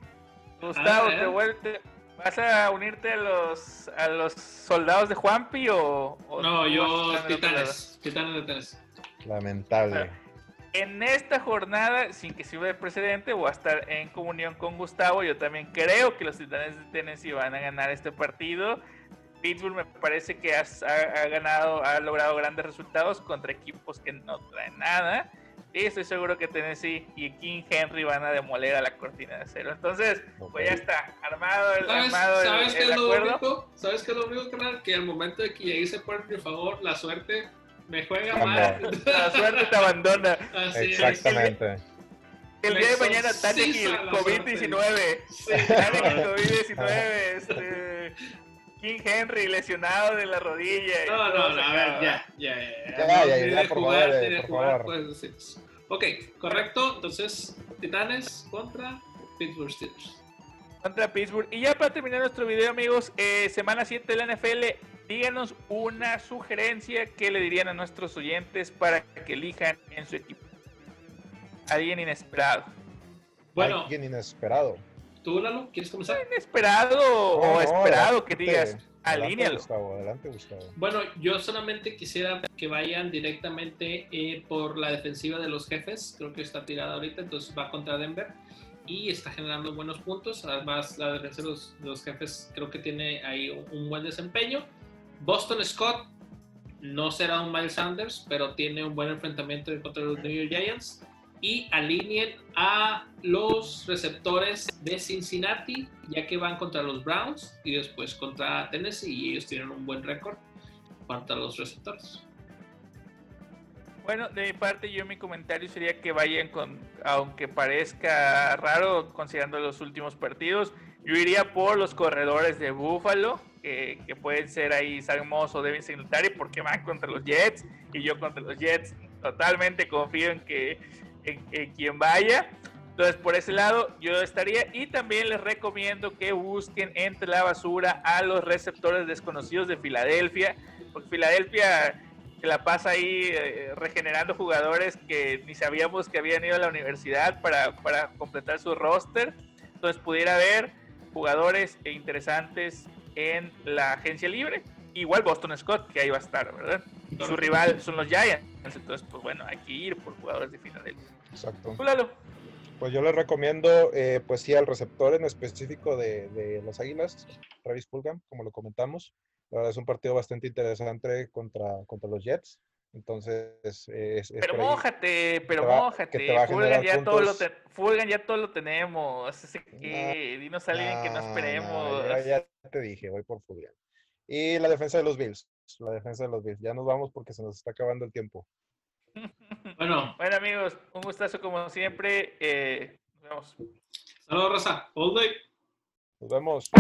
Gustavo, ah, ¿te, vuelve, ¿vas a unirte a los, a los soldados de Juanpi o,
No, yo titanes, titanes de Tennessee.
Lamentable.
En esta jornada, sin que sirva de precedente, voy a estar en comunión con Gustavo. Yo también creo que los titanes de Tennessee van a ganar este partido. Pittsburgh me parece que ha, ganado, ha logrado grandes resultados contra equipos que no traen nada. Y estoy seguro que Tennessee y King Henry van a demoler a la cortina de acero. Entonces, pues ya está, armado el,
¿Sabes,
armado
¿sabes qué es lo único? ¿Sabes qué es lo único, canal? Que al momento de que llegue ese por favor, la suerte me juega mal.
La suerte te abandona.
Exactamente.
El día de mañana, Tannehill, COVID-19. Sí. COVID-19, este King Henry lesionado de la rodilla.
No, no, no, a ver, ya, ya,
ya. Ya, ya, por favor, por favor.
Pues, ok, correcto. Entonces, Titanes contra Pittsburgh Steelers.
Contra Pittsburgh. Y ya para terminar nuestro video, amigos, eh, semana 7 de la NFL, díganos una sugerencia que le dirían a nuestros oyentes para que elijan en su equipo. Alguien inesperado.
Bueno, alguien inesperado.
¿Tú, Lalo, quieres comenzar?
Inesperado o esperado que digas, alínealo.
adelante, Gustavo.
Bueno, yo solamente quisiera que vayan directamente eh, por la defensiva de los jefes. Creo que está tirada ahorita, entonces va contra Denver y está generando buenos puntos. Además, la defensa de los, jefes creo que tiene ahí un, buen desempeño. Boston Scott no será un Miles Sanders, pero tiene un buen enfrentamiento contra los New York Giants y alineen a los receptores de Cincinnati, ya que van contra los Browns y después contra Tennessee y ellos tienen un buen récord contra los receptores.
Bueno, de mi parte yo mi comentario sería que vayan con, aunque parezca raro considerando los últimos partidos, yo iría por los corredores de Buffalo, que, pueden ser ahí Sam o Devin Singletary, porque van contra los Jets, y yo contra los Jets totalmente confío en que en, quien vaya. Entonces, por ese lado, yo estaría. Y también les recomiendo que busquen entre la basura a los receptores desconocidos de Filadelfia. Porque Filadelfia se la pasa ahí eh, regenerando jugadores que ni sabíamos que habían ido a la universidad para, para completar su roster. Entonces, pudiera haber jugadores interesantes en la agencia libre. Igual Boston Scott, que ahí va a estar, ¿verdad? Y su rival son los Giants. Entonces, pues bueno, hay que ir por jugadores de Filadelfia.
Exacto.
Pues
yo les recomiendo, eh, pues sí, al receptor en específico de, de las Águilas, Travis Fulgham, como lo comentamos. La verdad es un partido bastante interesante contra, contra los Jets. Entonces, es,
pero mójate, pero mójate. Fulgan ya, todo lo Fulgan ya todo lo tenemos. Así que dinos a alguien que no esperemos.
ya, te dije, voy por Fulgan. Y la defensa de los Bills. La defensa de los Bills. Ya nos vamos porque se nos está acabando el tiempo. (laughs)
Bueno.
Bueno, amigos, un gustazo como siempre. Eh, nos vemos.
Saludos, Rosa. All day.
Nos vemos.